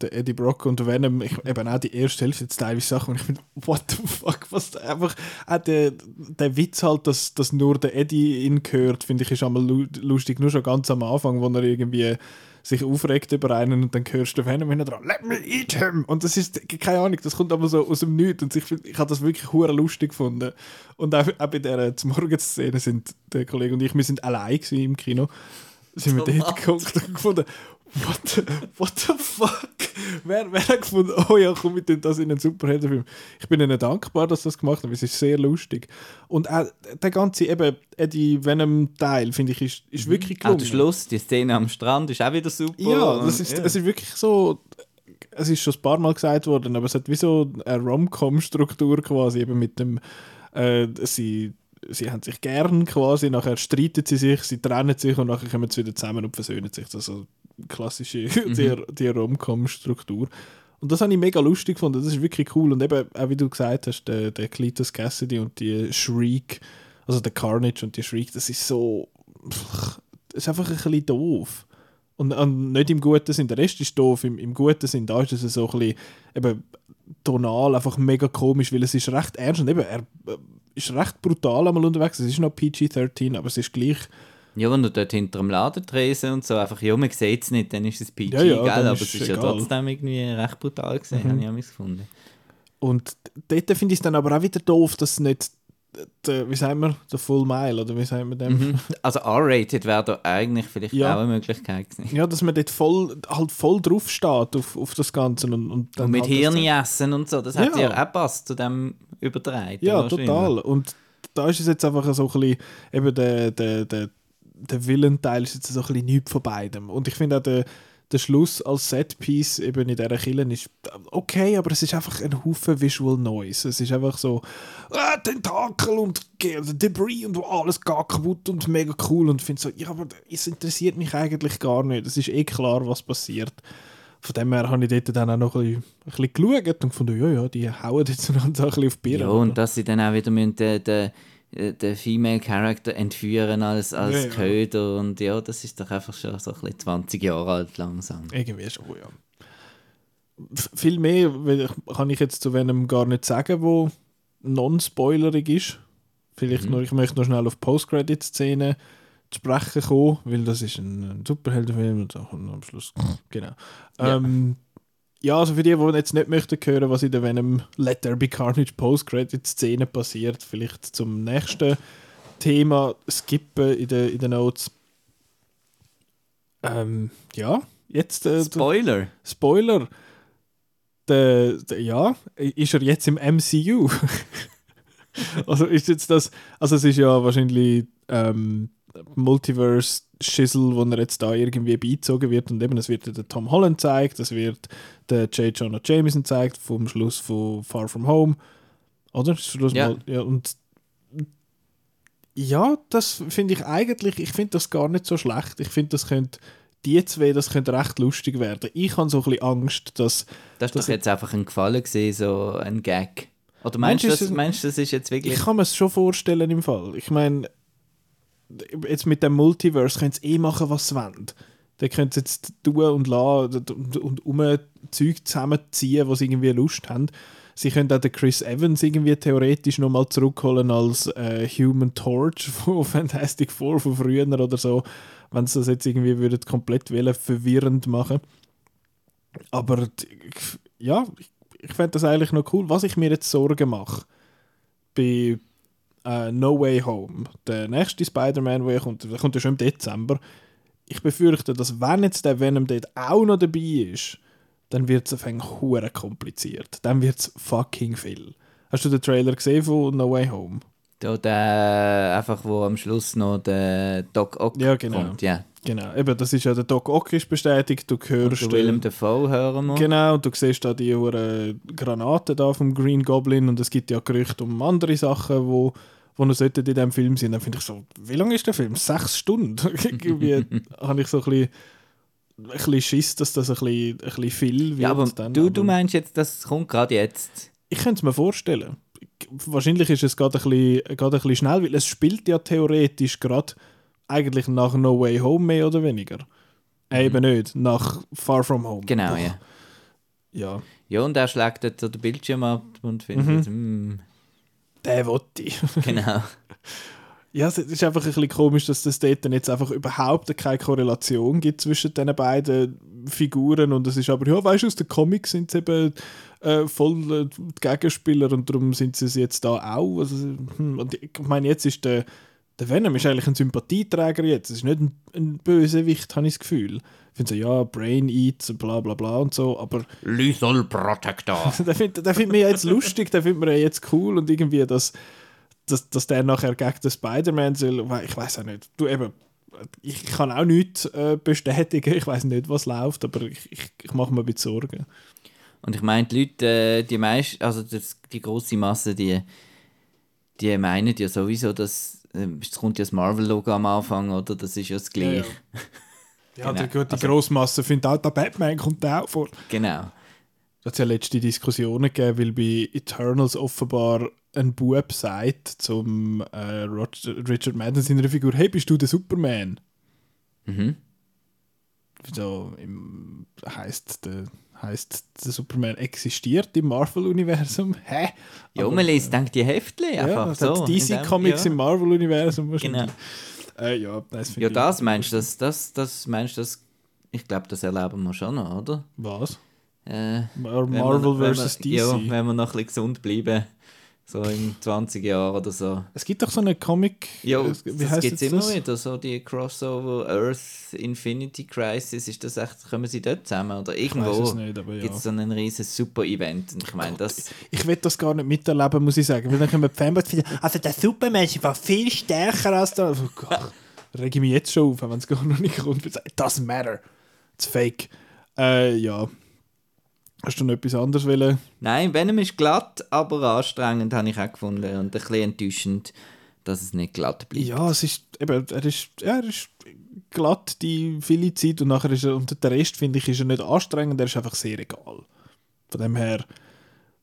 der Eddie Brock und der Venom, ich, eben auch die erste Hälfte, jetzt teilweise Sachen, und ich finde, what the fuck, was da einfach, auch der, der Witz halt, dass, dass nur der Eddie ihn hört, finde ich, ist einmal lu- lustig, nur schon ganz am Anfang, wo er irgendwie sich aufregt über einen und dann hörst du Venom hinten dran, let me eat him! Und das ist, keine Ahnung, das kommt aber so aus dem Nichts und ich, ich habe das wirklich hure lustig gefunden. Und auch, auch bei dieser Morgenszene sind der Kollege und ich, wir sind allein im Kino, sind wir dort geguckt und gefunden, What the, what the fuck? Wer, wer hat gefunden, oh ja, komm, wir tun das in einen Superheldenfilm. Ich bin ihnen dankbar, dass sie das gemacht haben, weil es ist sehr lustig. Und auch der ganze eben Eddie Venom-Teil, finde ich, ist, ist wirklich Auch gelungen. der Schluss, die Szene am Strand ist auch wieder super. Ja, das ist, es ist wirklich so. Es ist schon ein paar Mal gesagt worden, aber es hat wie so eine Rom-Com-Struktur quasi, eben mit dem. Äh, sie, sie haben sich gern quasi, nachher streiten sie sich, sie trennen sich und nachher kommen sie wieder zusammen und versöhnen sich. Das klassische [LAUGHS] die, die Rom-Com-Struktur. Und das habe ich mega lustig gefunden, das ist wirklich cool. Und eben, auch wie du gesagt hast, der, der Cletus Cassidy und die Shriek, also der Carnage und die Shriek, das ist so. Das ist einfach ein bisschen doof. Und, und nicht im guten Sinn. Der Rest ist doof. Im, im guten Sinn, da ist es so ein bisschen eben, tonal einfach mega komisch, weil es ist recht ernst und eben, er äh, ist recht brutal einmal unterwegs. Es ist noch PG-13, aber es ist gleich. Ja, wenn du dort hinter dem Laden drehst und so einfach, ja, man sieht es nicht, dann ist es PG, Ja, ja, gell? aber es ist ja. Mhm. trotzdem irgendwie recht brutal gesehen, habe ich gefunden. Und dort finde ich es dann aber auch wieder doof, dass es nicht. Der, wie sagen wir, der Full Mile, oder wie sagen wir dem? Mhm. Also R-rated wäre da eigentlich vielleicht Ja. auch eine Möglichkeit gewesen. Ja, dass man dort voll, halt voll drauf steht auf, auf das Ganze. Und, und, dann Und mit halt Hirn essen und so, das hat Ja. ja auch passt zu dem übertreiben. Ja, total. Und da ist es jetzt einfach so ein bisschen, eben der, der, der, der Villenteil ist jetzt so ein bisschen nichts von beidem. Und ich finde auch der, der Schluss als Setpiece eben in dieser Kille ist okay, aber es ist einfach ein Haufen Visual Noise. Es ist einfach so ah, Tentakel und Debris und alles geht kaputt und mega cool und ich finde so, ja, aber es interessiert mich eigentlich gar nicht. Es ist eh klar, was passiert. Von dem her habe ich dort dann auch noch ein bisschen, ein bisschen geschaut und gefunden, ja, ja, die hauen jetzt noch ein bisschen auf die Birne. Ja, und dass sie dann auch wieder müssen den, den, den Female Character entführen als, als Ja, ja. Köder und ja, das ist doch einfach schon so ein bisschen 20 Jahre alt langsam. Irgendwie schon, ja. Viel mehr kann ich jetzt zu einem gar nicht sagen, wo non-spoilerig ist. Vielleicht Mhm. noch, ich möchte noch schnell auf Post-Credit-Szene zu sprechen kommen, weil das ist ein, ein Superheldenfilm und kommt noch am Schluss. Genau. Ja. Ähm, ja, also für die, die jetzt nicht möchten hören, was in der Venom Let There Be Carnage Post-Credit-Szene passiert, vielleicht zum nächsten Thema skippen in den, in Notes. Ähm, ja, jetzt äh, Spoiler! Spoiler. Der, der, ja, ist er jetzt im MCU? [LAUGHS] also ist jetzt das, also es ist ja wahrscheinlich ähm, Multiverse Schissel, wo er jetzt da irgendwie beizogen wird und eben es wird der Tom Holland gezeigt, es wird der J. Jonah Jameson gezeigt vom Schluss von Far From Home, oder? Schluss Ja. mal, ja und ja, das finde ich eigentlich, ich finde das gar nicht so schlecht. Ich finde, das könnte, die zwei, das könnte recht lustig werden. Ich habe so ein bisschen Angst, dass, Das ist Das- doch jetzt einfach ein Gefallen gewesen, so ein Gag. Oder meinst du, das, meinst das ist jetzt wirklich... ich kann mir es schon vorstellen im Fall. Ich meine, jetzt mit dem Multiverse können sie eh machen, was sie wollen. Dann können sie jetzt tun und lassen und, und um Zeug zusammenziehen, was sie irgendwie Lust haben. Sie können auch den Chris Evans irgendwie theoretisch nochmal zurückholen als äh, Human Torch [LAUGHS] von Fantastic Four von früher oder so, wenn sie das jetzt irgendwie würden komplett wollen, verwirrend machen. Aber ja, ich, ich fände das eigentlich noch cool. Was ich mir jetzt Sorgen mache, bei äh, No Way Home, der nächste Spider-Man, der kommt, der kommt ja schon im Dezember. Ich befürchte, dass wenn jetzt der Venom dort auch noch dabei ist, dann wird es auf einmal kompliziert. Dann wird es fucking viel. Hast du den Trailer gesehen von No Way Home? Da, der, einfach, wo am Schluss noch der Doc Ock Ja, genau. kommt. Ja. Genau, eben, das ist ja der Doc Ock ist bestätigt, du Und hörst... der Willem Dafoe hören wir. Genau, und du siehst da die hure Granaten da vom Green Goblin und es gibt ja Gerüchte um andere Sachen, wo, wo noch sollten in diesem Film sind. Dann finde ich so, wie lang ist der Film? Sechs Stunden? [LAUGHS] Irgendwie [LAUGHS] habe ich so ein bisschen, ein bisschen Schiss, dass das ein bisschen, ein bisschen viel wird. Ja, aber dann, du, du aber meinst jetzt, das kommt gerade jetzt. Ich könnte es mir vorstellen. Wahrscheinlich ist es gerade ein, bisschen, gerade ein bisschen schnell, weil es spielt ja theoretisch gerade eigentlich nach No Way Home mehr oder weniger. Äh, Eben nicht, nach Far From Home. Mhm. Genau, Boah, ja. Ja, Ja, und er schlägt dort so den Bildschirm ab und findet, Mhm. mm, der wollte ich. [LAUGHS] genau. Ja, es ist einfach ein bisschen komisch, dass es dort dann jetzt einfach überhaupt keine Korrelation gibt zwischen den beiden Figuren und es ist aber, ja, weißt du, aus den Comics sind sie eben äh, voll äh, die Gegenspieler und darum sind sie es jetzt da auch. Also, hm, und ich meine, jetzt ist der, der Venom ist eigentlich ein Sympathieträger jetzt. Es ist nicht ein, ein Bösewicht, habe ich das Gefühl. Ich finde so, ja, Brain Eats, bla bla bla und so, aber Lethal Protector. [LAUGHS] der findet find mich jetzt lustig, der findet mir jetzt cool und irgendwie, dass, dass, dass der nachher gegen den Spider-Man soll, ich weiß auch nicht. Du eben, ich kann auch nichts äh, bestätigen, ich weiß nicht, was läuft, aber ich, ich, ich mache mir ein bisschen Sorgen. Und ich meine, die Leute, äh, die meisten, also das, die große Masse, die, die meinen ja sowieso, dass äh, es kommt ja das Marvel-Logo am Anfang, oder? Das ist ja das Gleiche. Ja, [LAUGHS] Genau. die, die Also- Grossmasse findet auch, der Batman kommt auch vor. Genau. Es hat ja letzte Diskussionen gegeben, weil bei Eternals offenbar ein Bub sagt zum äh, Roger, Richard Madden seiner Figur, hey, bist du der Superman? Mhm. So im, heißt der heißt der Superman existiert im Marvel-Universum? [LAUGHS] Hä? Ja, man liest, denkt die Heftchen Ja, einfach es so. DC Comics ja. im Marvel-Universum wahrscheinlich. Genau. Äh, ja, das Ja, das meinst du, das, das, das meinst du, das, ich glaube, das erleben wir schon noch, oder? Was? Äh, Marvel vs. DC. Ja, wenn wir noch ein bisschen gesund bleiben, so in 20 Jahren oder so. es gibt doch so einen Comic. Ja, das gibt es immer das? wieder, so die Crossover Earth Infinity Crisis, ist das echt, kommen sie dort zusammen? Oder irgendwo ja. gibt es so ein riesiges Super-Event. Ich meine, das... Ich will das gar nicht miterleben, muss ich sagen. Weil dann können wir die Fanboys finden, also der Superman ist einfach viel stärker als der. Oh Gott, reg ich mich jetzt schon auf, wenn es gar noch nicht kommt. It doesn't matter. It's fake. Äh, ja. Hast du noch etwas anderes wollen? Nein, Venom ist glatt, aber anstrengend, habe ich auch gefunden. Und ein bisschen enttäuschend, dass es nicht glatt bleibt. Ja, es ist, eben, er ist, ja, er ist glatt die viele Zeit und nachher ist er, und der Rest, finde ich, ist er nicht anstrengend, er ist einfach sehr egal. Von dem her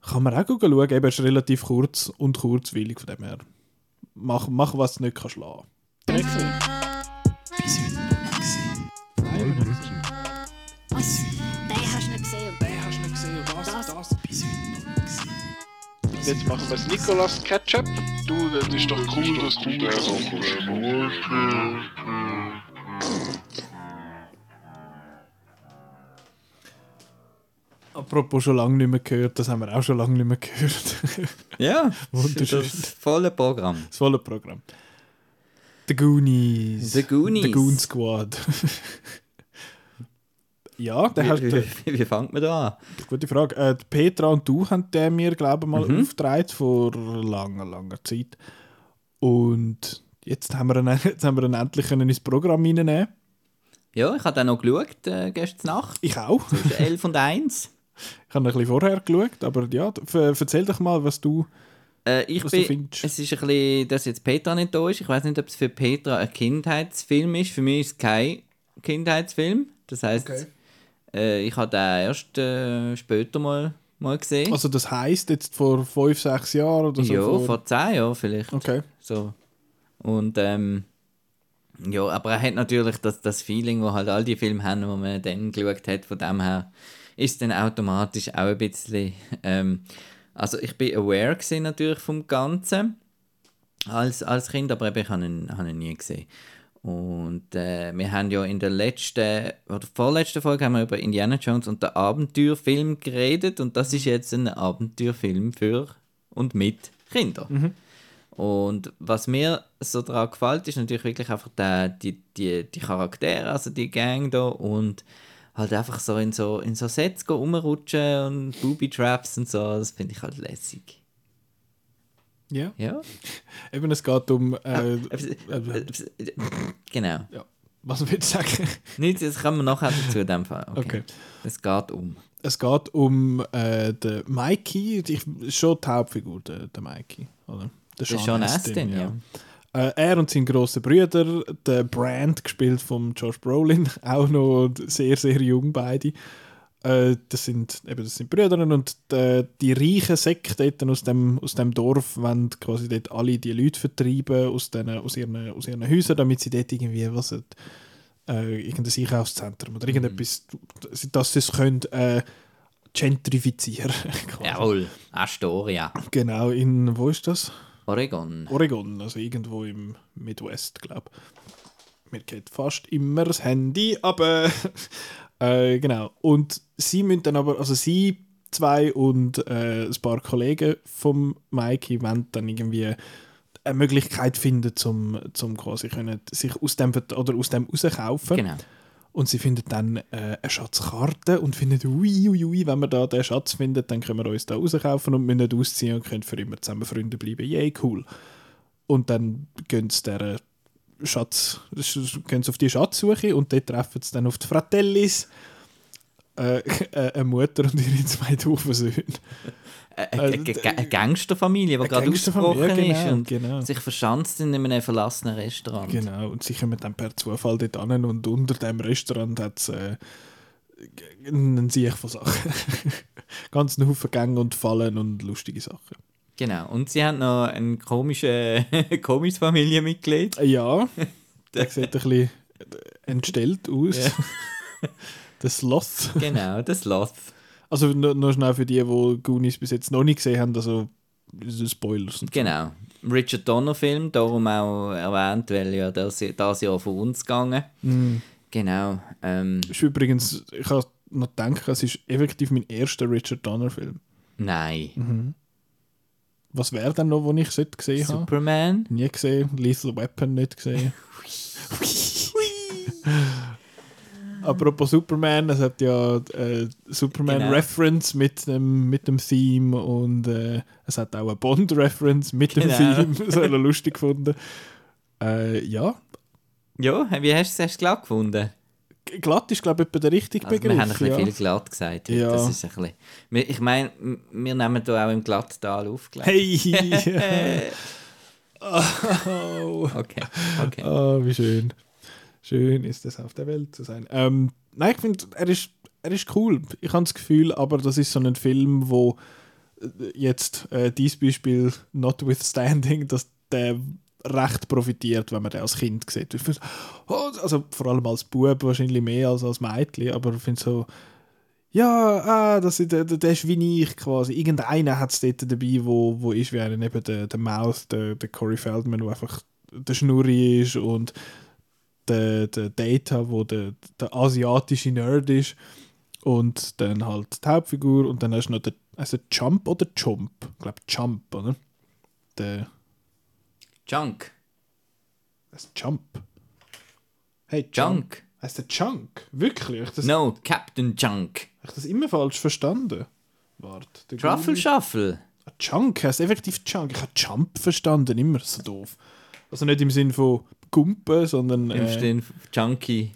kann man auch schauen, eben, er ist relativ kurz und kurzwillig, von dem her mach, mach was du nicht kannst lassen. Was? Jetzt machen wir das Nicolas Ketchup. Du, das ist doch cool, dass du den Apropos schon lange nicht mehr gehört, das haben wir auch schon lange nicht mehr gehört. [LAUGHS] Ja, [LAUGHS] Wunderschön. das volle Programm. das volle Programm. The Goonies. The Goonies. The Goon Squad. [LAUGHS] ja, der hast Wie, wie, wie fängt man da an? Gute Frage. Äh, Petra und du haben den mir, glaube ich, mal Mhm. aufgetragen vor langer, langer Zeit. Und jetzt haben wir ihn, [LAUGHS] jetzt haben wir ihn endlich können ins Programm reinnehmen Ja, ich habe dann noch geschaut, äh, gestern Nacht, Ich auch. zwischen [LAUGHS] 11 und 1. Ich habe ein bisschen vorher geschaut, aber ja, erzähl doch mal, was du... Äh, ich Was du bin, findest. es ist ein bisschen, dass jetzt Petra nicht da ist. Ich weiß nicht, ob es für Petra ein Kindheitsfilm ist. Für mich ist es kein Kindheitsfilm. Das heißt, Okay. Äh, ich habe den erst äh, später mal, mal gesehen. Also das heisst jetzt vor fünf, sechs Jahren oder so? ja, vor- vor 10 Jahren vielleicht. Okay. So. Und ähm, ja, aber er hat natürlich das, das Feeling, wo halt all die Filme haben, wo man dann geschaut hat, von dem her ist dann automatisch auch ein bisschen. Ähm, also ich bin aware gewesen natürlich vom Ganzen als, als Kind, aber eben, ich habe ihn, habe ihn nie gesehen. Und äh, wir haben ja in der letzten oder vorletzten Folge haben wir über Indiana Jones und den Abenteuerfilm geredet und das ist jetzt ein Abenteuerfilm für und mit Kindern. Und was mir so daran gefällt, ist natürlich wirklich einfach der, die, die, die Charaktere, also die Gang da und halt einfach so in so, in so Sets rumrutschen und Booby-Traps und so, das finde ich halt lässig. Ja. Ja? Eben, es geht um... Äh, Äh, äh, Genau. ja. Was willst du sagen? [LAUGHS] Nicht, das kommen wir nachher dazu in dem Fall. Okay. Okay. Es geht um. Es geht um äh, den Mikey, ich, schon die Hauptfigur, der, der Mikey, oder? Der Der Sean Astin, ja. Äh, er und sein grosser Bruder, der Brand, gespielt von Josh Brolin, [LAUGHS] auch noch sehr, sehr jung beide. Äh, das, sind, eben, das sind Brüder und die, die reichen dort aus dem, aus dem Dorf wollen quasi dort alle die Leute vertreiben aus, den, aus, ihren, aus ihren Häusern, damit sie dort irgendwie was, äh, irgendein Einkaufszentrum oder irgendetwas, dass sie es können, äh, gentrifizieren. [LAUGHS] Jawohl, Astoria. Genau, in, wo ist das? Oregon. Oregon, also irgendwo im Midwest, glaube ich. Mir geht fast immer das Handy, aber [LAUGHS] äh, genau. Und sie müssen dann aber, also sie zwei und äh, ein paar Kollegen vom Mikey wollen dann irgendwie eine Möglichkeit finden, zum, zum quasi können, sich aus dem oder aus dem rauskaufen. Genau. Und sie findet dann äh, eine Schatzkarte und findet, ui, ui, ui, wenn wir da den Schatz finden, dann können wir uns da rauskaufen und müssen nicht ausziehen und können für immer zusammen Freunde bleiben. Yay, cool. Und dann gehen sie dieser Schatz, gehen sie auf die Schatzsuche und dort treffen sie dann auf die Fratellis, äh, [LAUGHS] äh, eine Mutter und ihre zwei doofen Söhne. Eine, Also, eine, eine Gangsterfamilie, die gerade Gangsterfamilie, ausgebrochen ja, ist genau, und genau. sich verschanzt in einem verlassenen Restaurant. Genau, und sie kommen dann per Zufall dort an und unter dem Restaurant hat es äh, einen Sieg von Sachen. [LAUGHS] Ganz einen Haufen Gänge und Fallen und lustige Sachen. Genau. Und sie haben noch ein komisches [LAUGHS] komisches Familienmitglied. Ja, [LAUGHS] der sieht ein bisschen entstellt aus. Ja. [LAUGHS] Der Sloth. Genau, das Sloth. Also nur, nur schnell für die, die Goonies bis jetzt noch nicht gesehen haben, also so Spoilers. Genau. Richard Donner Film, darum auch erwähnt, weil ja das, das Jahr von uns gegangen. Mhm. Genau. Ähm, Ist übrigens, ich habe noch gedacht, es ist effektiv mein erster Richard Donner-Film. nein. Mhm. Was wäre denn noch, wo ich es nicht gesehen habe? Superman. Nie gesehen. Lethal Weapon nicht gesehen. [LAUGHS] Apropos Superman, es hat ja äh, Superman Genau. Reference mit dem, mit dem Theme und äh, es hat auch eine Bond Reference mit dem Genau. Theme. Das habe ich lustig gefunden. Äh, ja, Ja, wie hast du es glatt gefunden? Glatt ist glaube ich etwa der richtige Also, Begriff. wir haben ein bisschen ja. viel glatt gesagt. Ja. Das ist ein bisschen, ich meine, wir nehmen hier auch im Glatttal auf. Hey! [LAUGHS] oh. Okay, okay. Ah, wie schön. Schön ist es, auf der Welt zu sein. Ähm, nein, ich finde, er ist, er ist cool. Ich habe das Gefühl, aber das ist so ein Film, wo äh, jetzt äh, dieses Beispiel notwithstanding, dass der recht profitiert, wenn man den als Kind sieht. Oh, also vor allem als Bub wahrscheinlich mehr als als Mädchen, aber ich finde so, ja, ah, das, ist- der, der ist wie ich quasi. Irgendeiner hat es dort dabei, wo, wo ist wie einer, eben der, der Mouth, der, der Corey Feldman, der einfach der Schnurri ist und der, der Data, wo der, der asiatische Nerd ist und dann halt die Hauptfigur und dann hast du noch den, also Jump oder Jump? Ich glaube Jump, oder? Der, Junk. das Jump. Hey, Junk. Heißt der Junk? Wirklich? Ich das, No, Captain Junk. ich das immer falsch verstanden? Warte. Truffle Shuffle. Ah, Junk heißt effektiv Junk. Ich habe Jump verstanden, immer so doof. Also nicht im Sinn von Gumpen, sondern. Im äh, Sinn Junkie,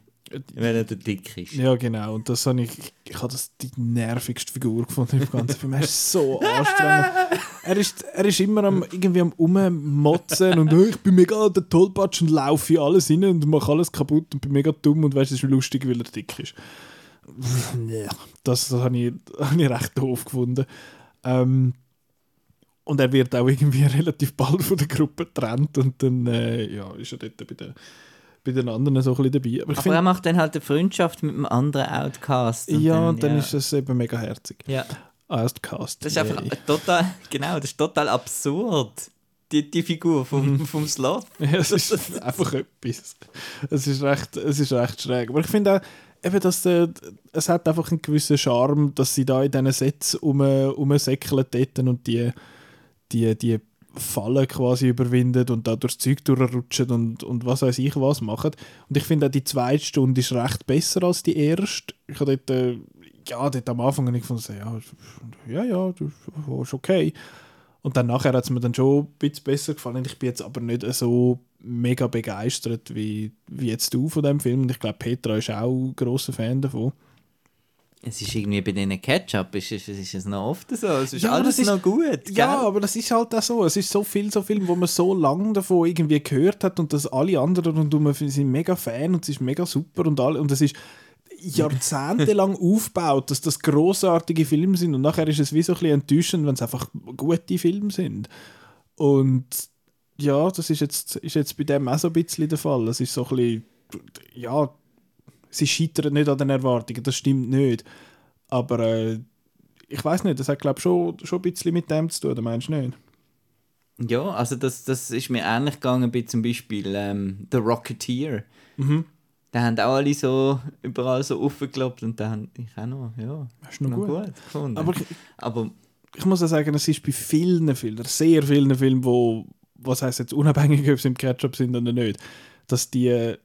wenn er der dick ist. Ja, genau. Und das habe ich, ich habe das die nervigste Figur gefunden im ganzen Film. Er ist so anstrengend. Er ist, er ist immer am, irgendwie am Ummotzen und «Oh, ich bin mega der Tollpatsch und laufe in alles rein und mache alles kaputt und bin mega dumm und weißt, es ist lustig, weil er dick ist. Ja, das, das habe ich, habe ich recht doof gefunden. Ähm, und er wird auch irgendwie [LAUGHS] relativ bald von der Gruppe getrennt und dann äh, ja, ist er dort bei den, bei den anderen so ein bisschen dabei. Aber Aber finde, er macht dann halt eine Freundschaft mit einem anderen Outcast. und ja, und dann ja. ist es eben mega herzig. Ja, Outcast. das ist einfach total, [LAUGHS] genau, das ist total absurd. Die, die Figur vom, Mhm. vom Sloth. [LAUGHS] Ja, es ist einfach etwas. Es ist recht, es ist recht schräg. Aber ich finde auch, eben, dass äh, es hat einfach einen gewissen Charme, dass sie da in diesen Sets um, umsäckeln dort und die, die, die Fallen quasi überwinden und da durchs Zeug durchrutschen und, und was weiß ich was machen. Und ich finde auch die zweite Stunde ist recht besser als die erste. Ich habe dort, äh, ja, dort am Anfang habe ich gefunden, ja, ja, ja, das ist okay. Und dann nachher hat es mir dann schon ein bisschen besser gefallen. Ich bin jetzt aber nicht so mega begeistert wie, wie jetzt du von dem Film. Und ich glaube, Petra ist auch ein grosser Fan davon. Es ist irgendwie bei diesen Ketchup, ist, ist, ist es noch oft so. Es ist Ja, alles ist- noch gut. Ja, gell? aber das ist halt auch so. Es ist so viel, so viel, wo man so lange davon irgendwie gehört hat und dass alle anderen rundherum sind mega Fan und es ist mega super und alle, und es ist jahrzehntelang [LAUGHS] aufgebaut, dass das großartige Filme sind und nachher ist es wie so ein bisschen enttäuschend, wenn es einfach gute Filme sind. Und ja, das ist jetzt, ist jetzt bei dem auch so ein bisschen der Fall. Es ist so ein bisschen, ja, sie scheitern nicht an den Erwartungen, das stimmt nicht. Aber äh, ich weiß nicht, das hat glaube ich schon, schon ein bisschen mit dem zu tun, oder meinst du nicht? Ja, also das, das ist mir ähnlich gegangen bei zum Beispiel ähm, The Rocketeer. Mhm. Da haben auch alle so überall so aufgeklappt und da habe ich auch noch, ja, Das ist noch noch gut. gut gefunden. Aber ich, Aber ich muss auch sagen, es ist bei vielen Filmen, sehr vielen Filmen, wo, was heißt jetzt unabhängig, ob sie im Ketchup sind oder nicht, dass die,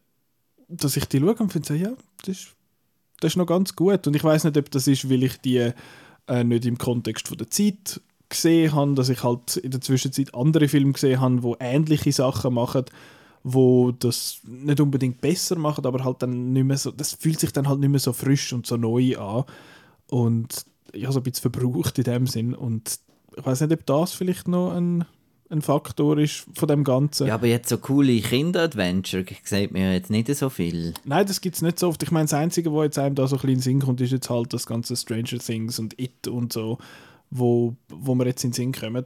dass ich die schaue und finde, ja, das ist, das ist noch ganz gut. Und ich weiß nicht, ob das ist, weil ich die äh, nicht im Kontext von der Zeit gesehen habe, dass ich halt in der Zwischenzeit andere Filme gesehen habe, wo ähnliche Sachen machen, wo das nicht unbedingt besser machen, aber halt dann nicht mehr so, das fühlt sich dann halt nicht mehr so frisch und so neu an und ja, so ein bisschen verbraucht in dem Sinn und ich weiß nicht, ob das vielleicht noch ein, ein Faktor ist von dem Ganzen. Ja, aber jetzt so coole Kinder-Adventure sieht mir jetzt nicht so viel. Nein, das gibt es nicht so oft. Ich meine, das Einzige, was jetzt einem da so ein bisschen in den Sinn kommt, ist jetzt halt das ganze Stranger Things und It und so, wo, wo wir jetzt in den Sinn kommen.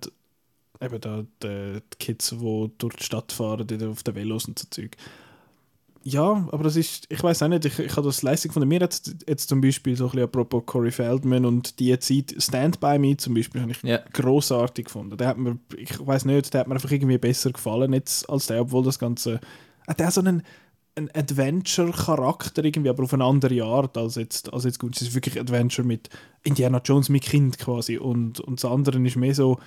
Eben da die, die Kids, die durch die Stadt fahren, die auf den Velos und so Zeug. Ja, aber das ist, ich weiß auch nicht, ich, ich habe das Leistung von mir jetzt, jetzt zum Beispiel so ein bisschen apropos Corey Feldman und die Zeit Stand By Me zum Beispiel habe ich Ja. großartig gefunden. Der hat mir, ich weiß nicht, der hat mir einfach irgendwie besser gefallen jetzt als der, obwohl das Ganze, hat der so einen, einen Adventure-Charakter irgendwie, aber auf eine andere Art als jetzt, als jetzt gut. Es ist wirklich Adventure mit Indiana Jones mit Kind quasi und, und das andere ist mehr so ein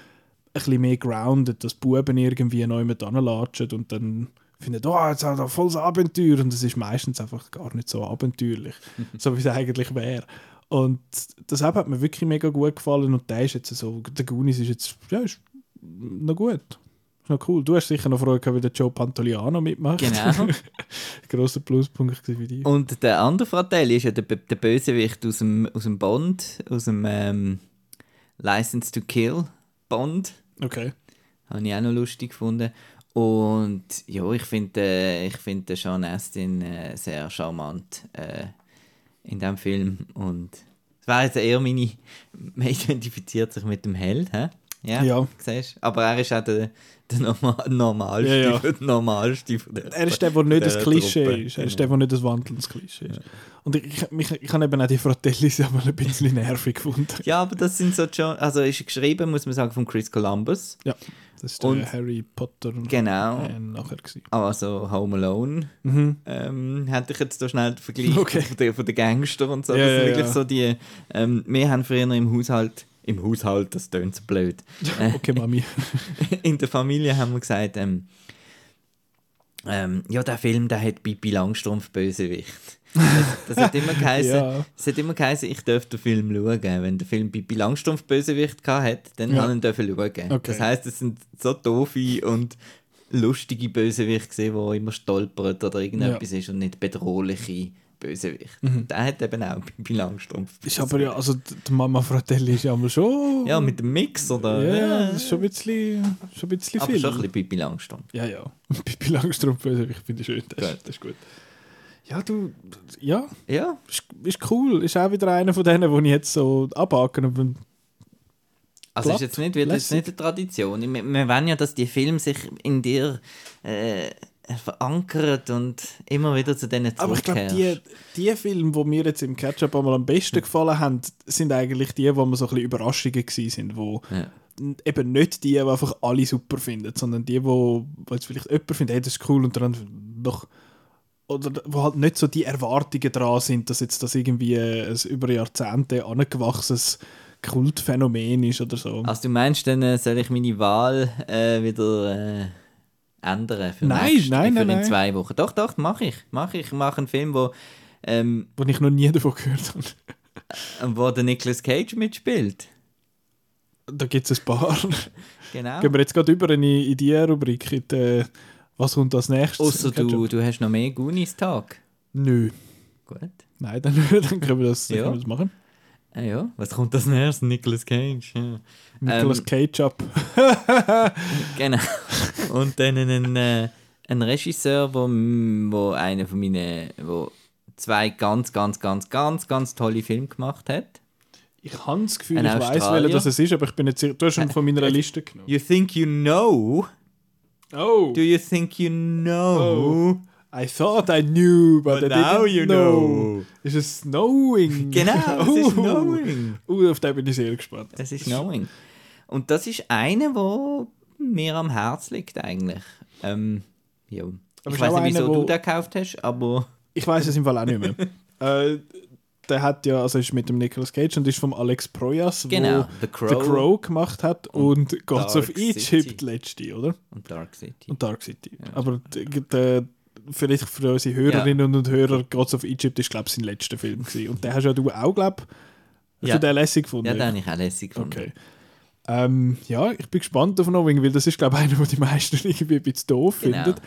bisschen mehr grounded, dass Buben irgendwie neu mit anlatschen und dann finden, oh, jetzt hat er voll das Abenteuer und es ist meistens einfach gar nicht so abenteuerlich, [LAUGHS] so wie es eigentlich wäre. Und deshalb hat mir wirklich mega gut gefallen und der ist jetzt so, der Goonies ist jetzt, ja, ist noch gut. Ist noch cool. Du hast sicher noch Freude gehabt, wie der Joe Pantoliano mitmacht. Genau. [LAUGHS] Grosser Pluspunkt für dich. Und der andere Fratelli ist ja der, der Bösewicht aus dem, aus dem Bond, aus dem ähm, License to Kill Bond. Okay. Habe ich auch noch lustig gefunden. Und ja, ich finde äh, ich Sean Astin äh, sehr charmant äh, in diesem Film. Und es wäre jetzt eher meine. [LAUGHS] Man identifiziert sich mit dem Held, hä? Ja, Ja. siehst? Aber er ist auch der, der Norma [LAUGHS] Normalste, Ja, ja. [LAUGHS] Normalste von der Er ist der, der nicht das Klischee Truppe. ist. Er ist der, der nicht das wandelndes Klischee ist. Und ich, ich, mich, ich habe eben auch die Fratellis einmal ein bisschen nervig gefunden. Ja, aber das sind so schon. Also ist geschrieben, muss man sagen, von Chris Columbus. Ja, das der Und- Harry Potter Genau. äh, nachher gewesen. Also Home Alone. Mhm. Ähm, hätte ich jetzt da schnell den Vergleich Okay. von, den, von den Gangster und so. Ja, das sind wirklich ja. so die. Ähm, wir haben früher im Haushalt. Im Haushalt, das tönt so blöd. [LAUGHS] Äh, Okay, Mami. [LAUGHS] in der Familie haben wir gesagt, ähm, ähm, ja, der Film, der hat Bibi Langstrumpf Bösewicht. Das, [LAUGHS] das hat immer geheißen, Ja. es hat immer geheißen, ich darf den Film schauen. Wenn der Film Bibi Langstrumpf Bösewicht hat, dann Ja. habe ich ihn schauen. Okay. Das heisst, es sind so doofe und lustige Bösewichte gesehen, die immer stolpert oder irgendetwas ist und nicht bedrohliche Bösewicht. Der hat eben auch Bibi Langstrumpf. Mhm. Ist aber ja, also die Mama Fratelli ist ja mal schon. Ja, mit dem Mix oder? Ja, das ist schon ein bisschen, schon ein bisschen aber viel. schon ein bisschen Bibi Langstrumpf. Ja, ja. [LAUGHS] Pippi Langstrumpf, ich finde ich schön. Das, das ist gut. Ja, du, ja, Ja, ist, ist cool. Ist auch wieder einer von denen, die ich jetzt so abhaken. Aber Also Glatt, ist jetzt nicht, wird jetzt nicht eine Tradition. Wir, wir wollen ja, dass die Filme sich in dir äh, verankert und immer wieder zu denen Aber ich glaube, die, die Filme, die mir jetzt im Ketchup einmal am besten gefallen haben, sind eigentlich die, wo mir so ein bisschen Überraschungen sind, wo Ja. eben nicht die, die einfach alle super finden, sondern die, wo, wo jetzt vielleicht jemand findet, hey, das ist cool und dann doch oder wo halt nicht so die Erwartungen dran sind, dass jetzt das irgendwie ein über Jahrzehnte angewachsenes Kultphänomen ist oder so. Also du meinst, dann äh, soll ich meine Wahl äh, wieder äh, ändern für, Nein, nächste, nein, für nein, in nein. zwei Wochen? Doch, doch, mache ich. Mache ich. Ich mache einen Film, wo, ähm, wo ich noch nie davon gehört habe. wo der Nicolas Cage mitspielt. Da gibt es ein paar. Genau. Gehen wir jetzt gerade über in die, in die Rubrik, in die, was kommt als nächstes? Außer du, du hast noch mehr Goonies-Tag. Nö. Gut. Nein, dann, [LAUGHS] dann können wir das, Ja. können wir das machen. Ah, ja. Was kommt als nächstes? Nicolas Cage. Ja. Nicolas Ähm, Ketchup. [LAUGHS] Genau. Und dann ein, äh, ein Regisseur, wo, wo einer von meinen, wo zwei ganz, ganz, ganz, ganz, ganz tolle Filme gemacht hat. Ich habe das Gefühl, Ein ich weiß, welcher das es ist, aber ich bin sicher. Du hast ihn von meiner Liste genommen. You think you know? Oh! Do you think you know? I thought I knew, but, But I now didn't you know. know. Ist es Knowing? Genau, [LAUGHS] es ist Oh. Knowing. Uh, auf den bin ich sehr gespannt. Es ist Knowing. Und das ist einer, wo mir am Herz liegt eigentlich. Ähm, ja. Ich weiß nicht, wieso einer, wo- du den gekauft hast, aber Ich weiß es im Fall auch nicht mehr. [LAUGHS] äh, der hat ja, also ist mit dem Nicolas Cage und ist vom Alex Proyas, Genau, wo The Crow. The Crow gemacht hat und, Gods of Dark Egypt City. letzte, oder? Und Dark City. Und Dark City. Aber d- der, vielleicht für unsere Hörerinnen und Hörer, Gods of Egypt ist, glaube ich, sein letzter Film gewesen. Und den hast ja du auch, glaube ich, Ja. du den lässig gefunden? Ja, den habe ich auch lässig gefunden. Okay. Ähm, ja, ich bin gespannt auf Knowing, weil das ist, glaube ich, einer, den die meisten [LAUGHS] irgendwie ein bisschen doof Genau. finden.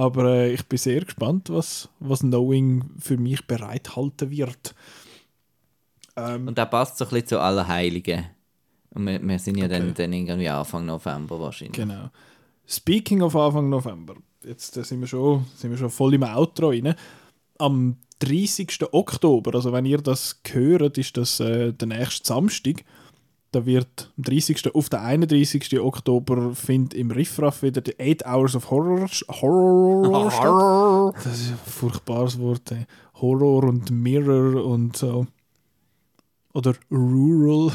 Aber äh, ich bin sehr gespannt, was, was Knowing für mich bereithalten wird. Ähm, Und der passt so ein bisschen zu Allerheiligen. Und wir, wir sind ja dann, Okay. dann irgendwie Anfang November wahrscheinlich. genau. Speaking of Anfang November, jetzt äh, sind, wir schon, sind wir schon voll im Outro rein. Am 30. Oktober, also wenn ihr das hört, ist das äh, der nächste Samstag. Da wird am 30. auf den 31. Oktober findet im Riffraff wieder die 8 Hours of Horror, Horror statt. Das ist ein furchtbares Wort. Ey. Horror und Mirror und so. Oder Rural.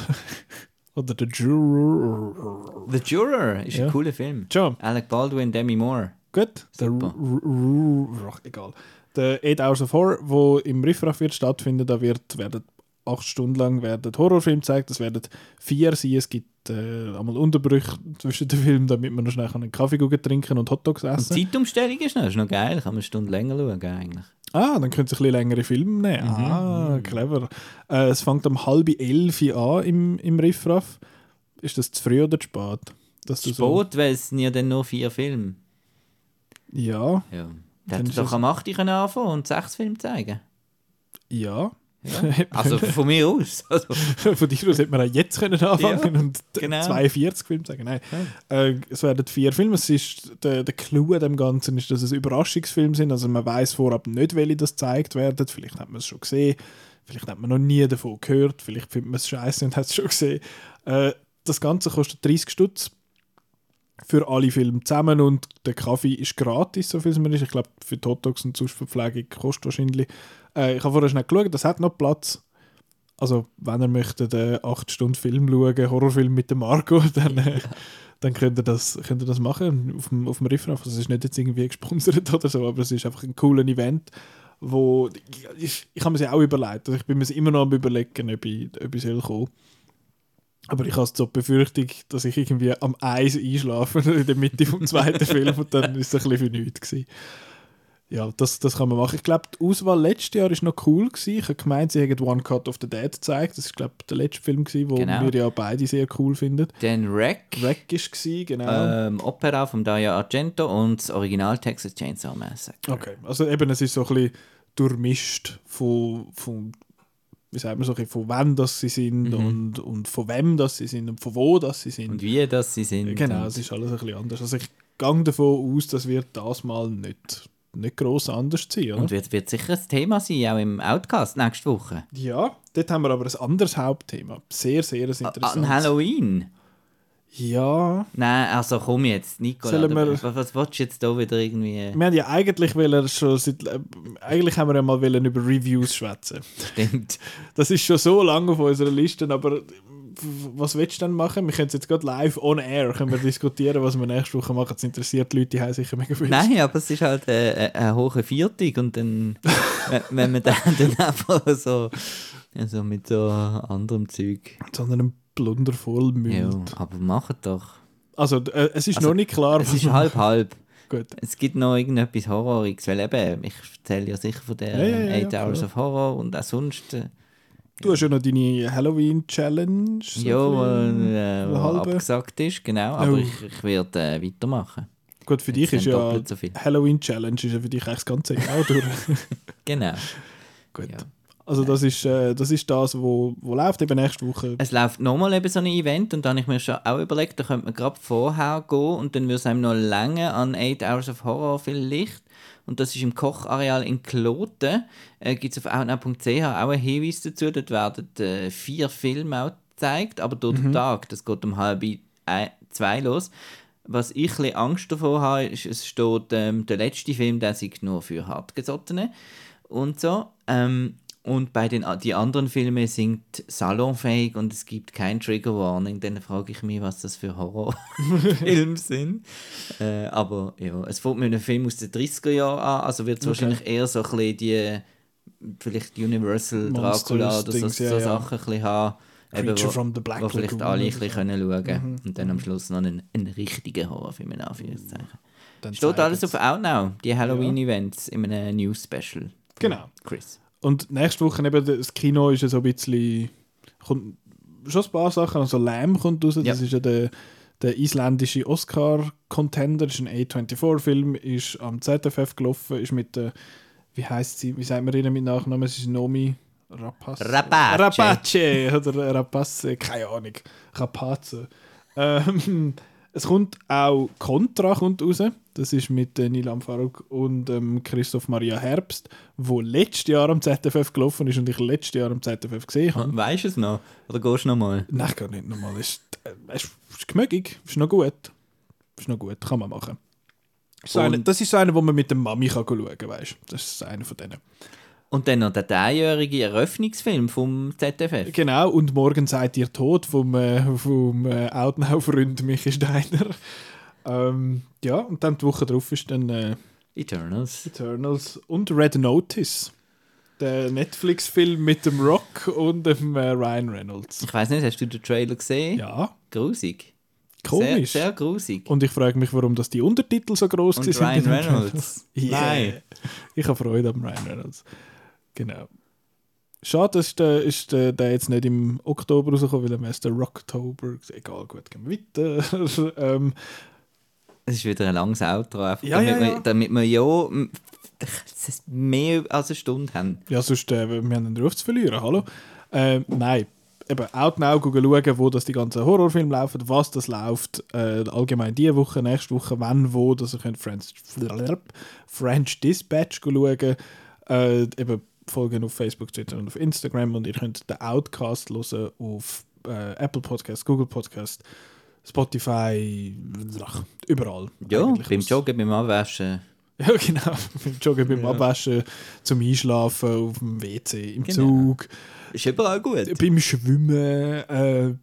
[LAUGHS] Oder der Juror. The Juror ist Ja. ein cooler Film. Schon. Alec Baldwin, Demi Moore. Gut. Der Super. Ru- ach, egal. Der 8 Hours of Horror, wo im Riffraff wird stattfinden, da wird, werden acht Stunden lang werden Horrorfilme gezeigt. Es werden vier sein. Es gibt äh, einmal Unterbrüche zwischen den Filmen, damit man noch schnell einen Kaffee trinken und Hotdogs essen. Zeitumstellung ist noch, ist noch geil. Kann man eine Stunde länger schauen eigentlich. Ah, dann könnt ihr ein bisschen längere Filme nehmen. Ah, clever. Äh, es fängt um halb elf an im, im Riffraff. Ist das zu früh oder zu spät? Dass du so- Sport, weil es sind ja dann nur vier Filme. Ja, Ja. Dann hätte doch am 8. können anfangen und sechs Filme zeigen. ja. Also von mir aus. [LAUGHS] Also, Von dir aus hätte man auch jetzt können anfangen Ja, und genau. 42 Filme sagen. Nein. Äh, es werden vier Filme. Es ist, der, der Clou an dem Ganzen ist, dass es Überraschungsfilme sind. Also man weiß vorab nicht, welche das gezeigt werden. Vielleicht hat man es schon gesehen. Vielleicht hat man noch nie davon gehört. Vielleicht findet man es scheiße und hat es schon gesehen. Äh, das Ganze kostet 30 Stutz für alle Filme zusammen und der Kaffee ist gratis, so viel es mir ist. Ich glaube, für Hotdogs und sonst Verpflegung kostet wahrscheinlich. Äh, ich habe vorher schnell geschaut, das hat noch Platz. Also, wenn ihr möchtet, äh, 8 Stunden Film schauen, Horrorfilm mit der Marco, [LAUGHS] dann, äh, dann könnt, ihr das, könnt ihr das machen auf dem, auf dem Riffraff. Also, es ist nicht jetzt irgendwie gesponsert [LAUGHS] oder so, aber es ist einfach ein cooler Event, wo ich, ich habe mir ja auch überlegt. Also ich bin mir immer noch am überlegen, ob ich, ob ich soll kommen aber ich habe so die Befürchtung, dass ich irgendwie am Eis einschlafe in der Mitte vom [LAUGHS] zweiten Film und dann ist es ein bisschen für nichts gewesen. Ja, das, das kann man machen. Ich glaube, die Auswahl letztes Jahr war noch cool. Gewesen. Ich habe gemeint, sie hätten One Cut of the Dead gezeigt. Das ist, glaube ich, der letzte Film, den Genau. wir ja beide sehr cool finden. dann Wreck, Wreck war, genau. ähm, Opera von Dario Argento und das Original Texas Chainsaw Massacre. Okay, also eben, es ist so ein bisschen durchmischt von, von wie sagt man so, von wem das sie sind und, und von wem das sie sind und von wo das sie sind. Und wie das sie sind. Genau, es ist alles ein bisschen anders. Also ich gehe davon aus, das wird das mal nicht, nicht gross anders sein, oder? Und wird, wird sicher ein Thema sein, auch im Outcast nächste Woche. ja, dort haben wir aber ein anderes Hauptthema. Sehr, sehr ein interessantes. An Halloween? Ja, Nein, also komm jetzt, Nicola. Wir- was, was willst du jetzt da wieder irgendwie... wir haben ja eigentlich wollen schon seit, äh, eigentlich haben wir ja mal wollen über Reviews schwätzen. Stimmt. Das ist schon so lange auf unserer Liste, aber was willst du denn machen? Wir können es jetzt gerade live on air können wir diskutieren, was wir nächste Woche machen. Das interessiert die Leute, die haben sicher mega viel. Nein, aber es ist halt äh, äh, eine hohe Viertig und dann, [LAUGHS] wenn- man dann, [LAUGHS] dann einfach so, also mit so anderem Zeug... Sondern ein Plunder voll Ja, Müll. aber macht doch. Also, äh, es ist Also, noch nicht klar, Es ist halb halb. [LAUGHS] Gut. Es gibt noch irgendetwas Horroriges, weil eben, ich erzähle ja sicher von der Ja, ja, 8 ja, Hours klar. of Horror und auch sonst. Äh, Du hast ja noch deine Halloween-Challenge. so ja, äh, wo halbe. abgesagt ist, genau. Aber Oh. ich, ich werde äh, weitermachen. Gut, für dich Jetzt ist sind ja so. Halloween-Challenge ist ja für dich eigentlich das ganze Jahr durch. [LAUGHS] Genau. Gut. Also das ist, äh, das ist das, wo, wo läuft eben nächste Woche. Es läuft nochmal eben so ein Event und dann habe ich mir schon auch überlegt, da könnte man gerade vorher gehen und dann würde es einem noch länger an 8 Hours of Horror vielleicht. Und das ist im Kochareal in Kloten. Äh, Gibt es auf outnow.ch auch einen Hinweis dazu. Dort werden äh, vier Filme auch gezeigt, aber durch den Tag. Das geht um halb ein- zwei los. Was ich ein Angst davor habe, ist, es steht, ähm, der letzte Film, der ist nur für Hartgesottene und so. Ähm, und bei den die anderen Filmen sind salonfähig und es gibt kein Trigger Warning. Dann frage ich mich, was das für Horrorfilme [LAUGHS] sind. Äh, aber ja, es fängt mit einem Film aus den 30er Jahren an, also wird es wahrscheinlich eher so ein bisschen die vielleicht Universal Monsters, Dracula oder so, ja, so ja. Sachen ein bisschen haben. Eben, Creature wo, from the Black wo vielleicht alle ein bisschen können schauen Mhm. Und dann am Schluss noch einen, einen richtigen Horrorfilm in Anführungszeichen. Dann Steht alles auf Outnow, die Halloween-Events in einem News-Special. Genau. Chris. Und nächste Woche eben das Kino ist ja so ein bisschen. Kommt schon ein paar Sachen. Also Lamb kommt raus. Das Ja. ist ja der, der isländische Oscar-Contender. Das ist ein A24-Film. Ist am ZFF gelaufen. Ist mit der. Wie heißt sie? Wie sagt man ihnen mit Nachnamen? Es ist Nomi Rapace. Rapace. Rapace oder Rapace. Keine Ahnung. Rapace. Ähm, es kommt auch Contra kommt raus. Das ist mit äh, Nilam Farouk und ähm, Christoph Maria Herbst, wo letztes Jahr am ZFF gelaufen ist und ich letztes Jahr am ZFF gesehen habe. Weißt du es noch? Oder gehst du noch mal? Nein, gar nicht nochmal. Es ist, äh, es ist gemögig, ist noch gut. Ist noch gut, kann man machen. Ist so eine, das ist so einer, wo man mit der Mami kann schauen kann, weißt du? Das ist einer von denen. Und dann noch der dreijährige Eröffnungsfilm vom ZFF. Genau, und morgen seid ihr tot vom, äh, vom äh, Outnow-Freund Michi Steiner. Ähm, ja, und dann die Woche drauf ist dann äh, Eternals. Eternals und Red Notice. Der Netflix-Film mit dem Rock und dem äh, Ryan Reynolds. Ich weiß nicht, hast du den Trailer gesehen? Ja, Grusig. komisch. Sehr, sehr grusig. Und ich frage mich, warum das die Untertitel so groß sind. Ryan Reynolds. [LAUGHS] Yeah. Nein. Ich habe Freude am Ryan Reynolds. Genau. Schade, ist der, ist der, der jetzt nicht im Oktober rausgekommen, weil er erst der Rocktober. Egal, gut, gehen wir weiter. [LAUGHS] ähm, Es ist wieder ein langes Outro, einfach, Ja, damit, ja, Wir, ja. damit wir ja mehr als eine Stunde haben. ja, sonst äh, wir haben einen Ruf zu verlieren. Hallo? Ähm, nein. Eben, Outnow schauen, wo das die ganzen Horrorfilme laufen, was das läuft, äh, allgemein diese Woche, nächste Woche, wann, wo, dass ihr könnt French, French Dispatch schauen, äh, eben folgen auf Facebook, Twitter und auf Instagram und ihr könnt den Outcast hören auf äh, Apple Podcast, Google Podcast, Spotify, ach, überall. Ja, beim Joggen, beim Abwaschen. [LAUGHS] Ja, genau. Beim Joggen, beim Ja. Abwaschen, zum Einschlafen, auf dem WC, im Genau. Zug, Ist überall gut. beim Schwimmen, äh,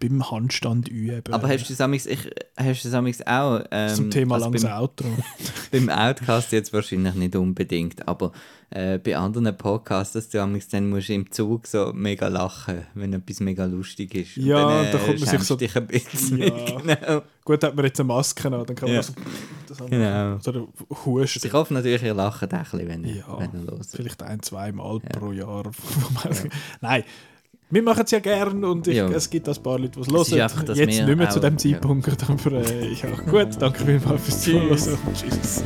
beim Handstand üben. Aber hast du samix, ich, hast du samix auch ähm, Zum Thema also langes beim, Outro. [LAUGHS] beim Outcast jetzt wahrscheinlich nicht unbedingt, aber äh, bei anderen Podcasts, dass du dann musst du im Zug so mega lachen, wenn etwas mega lustig ist. Ja, dann, äh, da kommt man sich so- dich ein bisschen. Ja. [LAUGHS] genau. Gut, hat man jetzt eine Maske an, dann kann man Ja. so, das genau. so der Husten. Also ich hoffe natürlich, ihr lacht auch ein bisschen, wenn, Ja. wenn ihr los Vielleicht ein, zwei Mal Ja. pro Jahr. [LAUGHS] Nein, wir machen es ja gern und ich, Ja. es gibt ein paar Leute, die es hören. Jetzt nicht mehr zu dem. Zeitpunkt, aber äh, ja, gut, danke vielmals fürs Zuhören. Tschüss.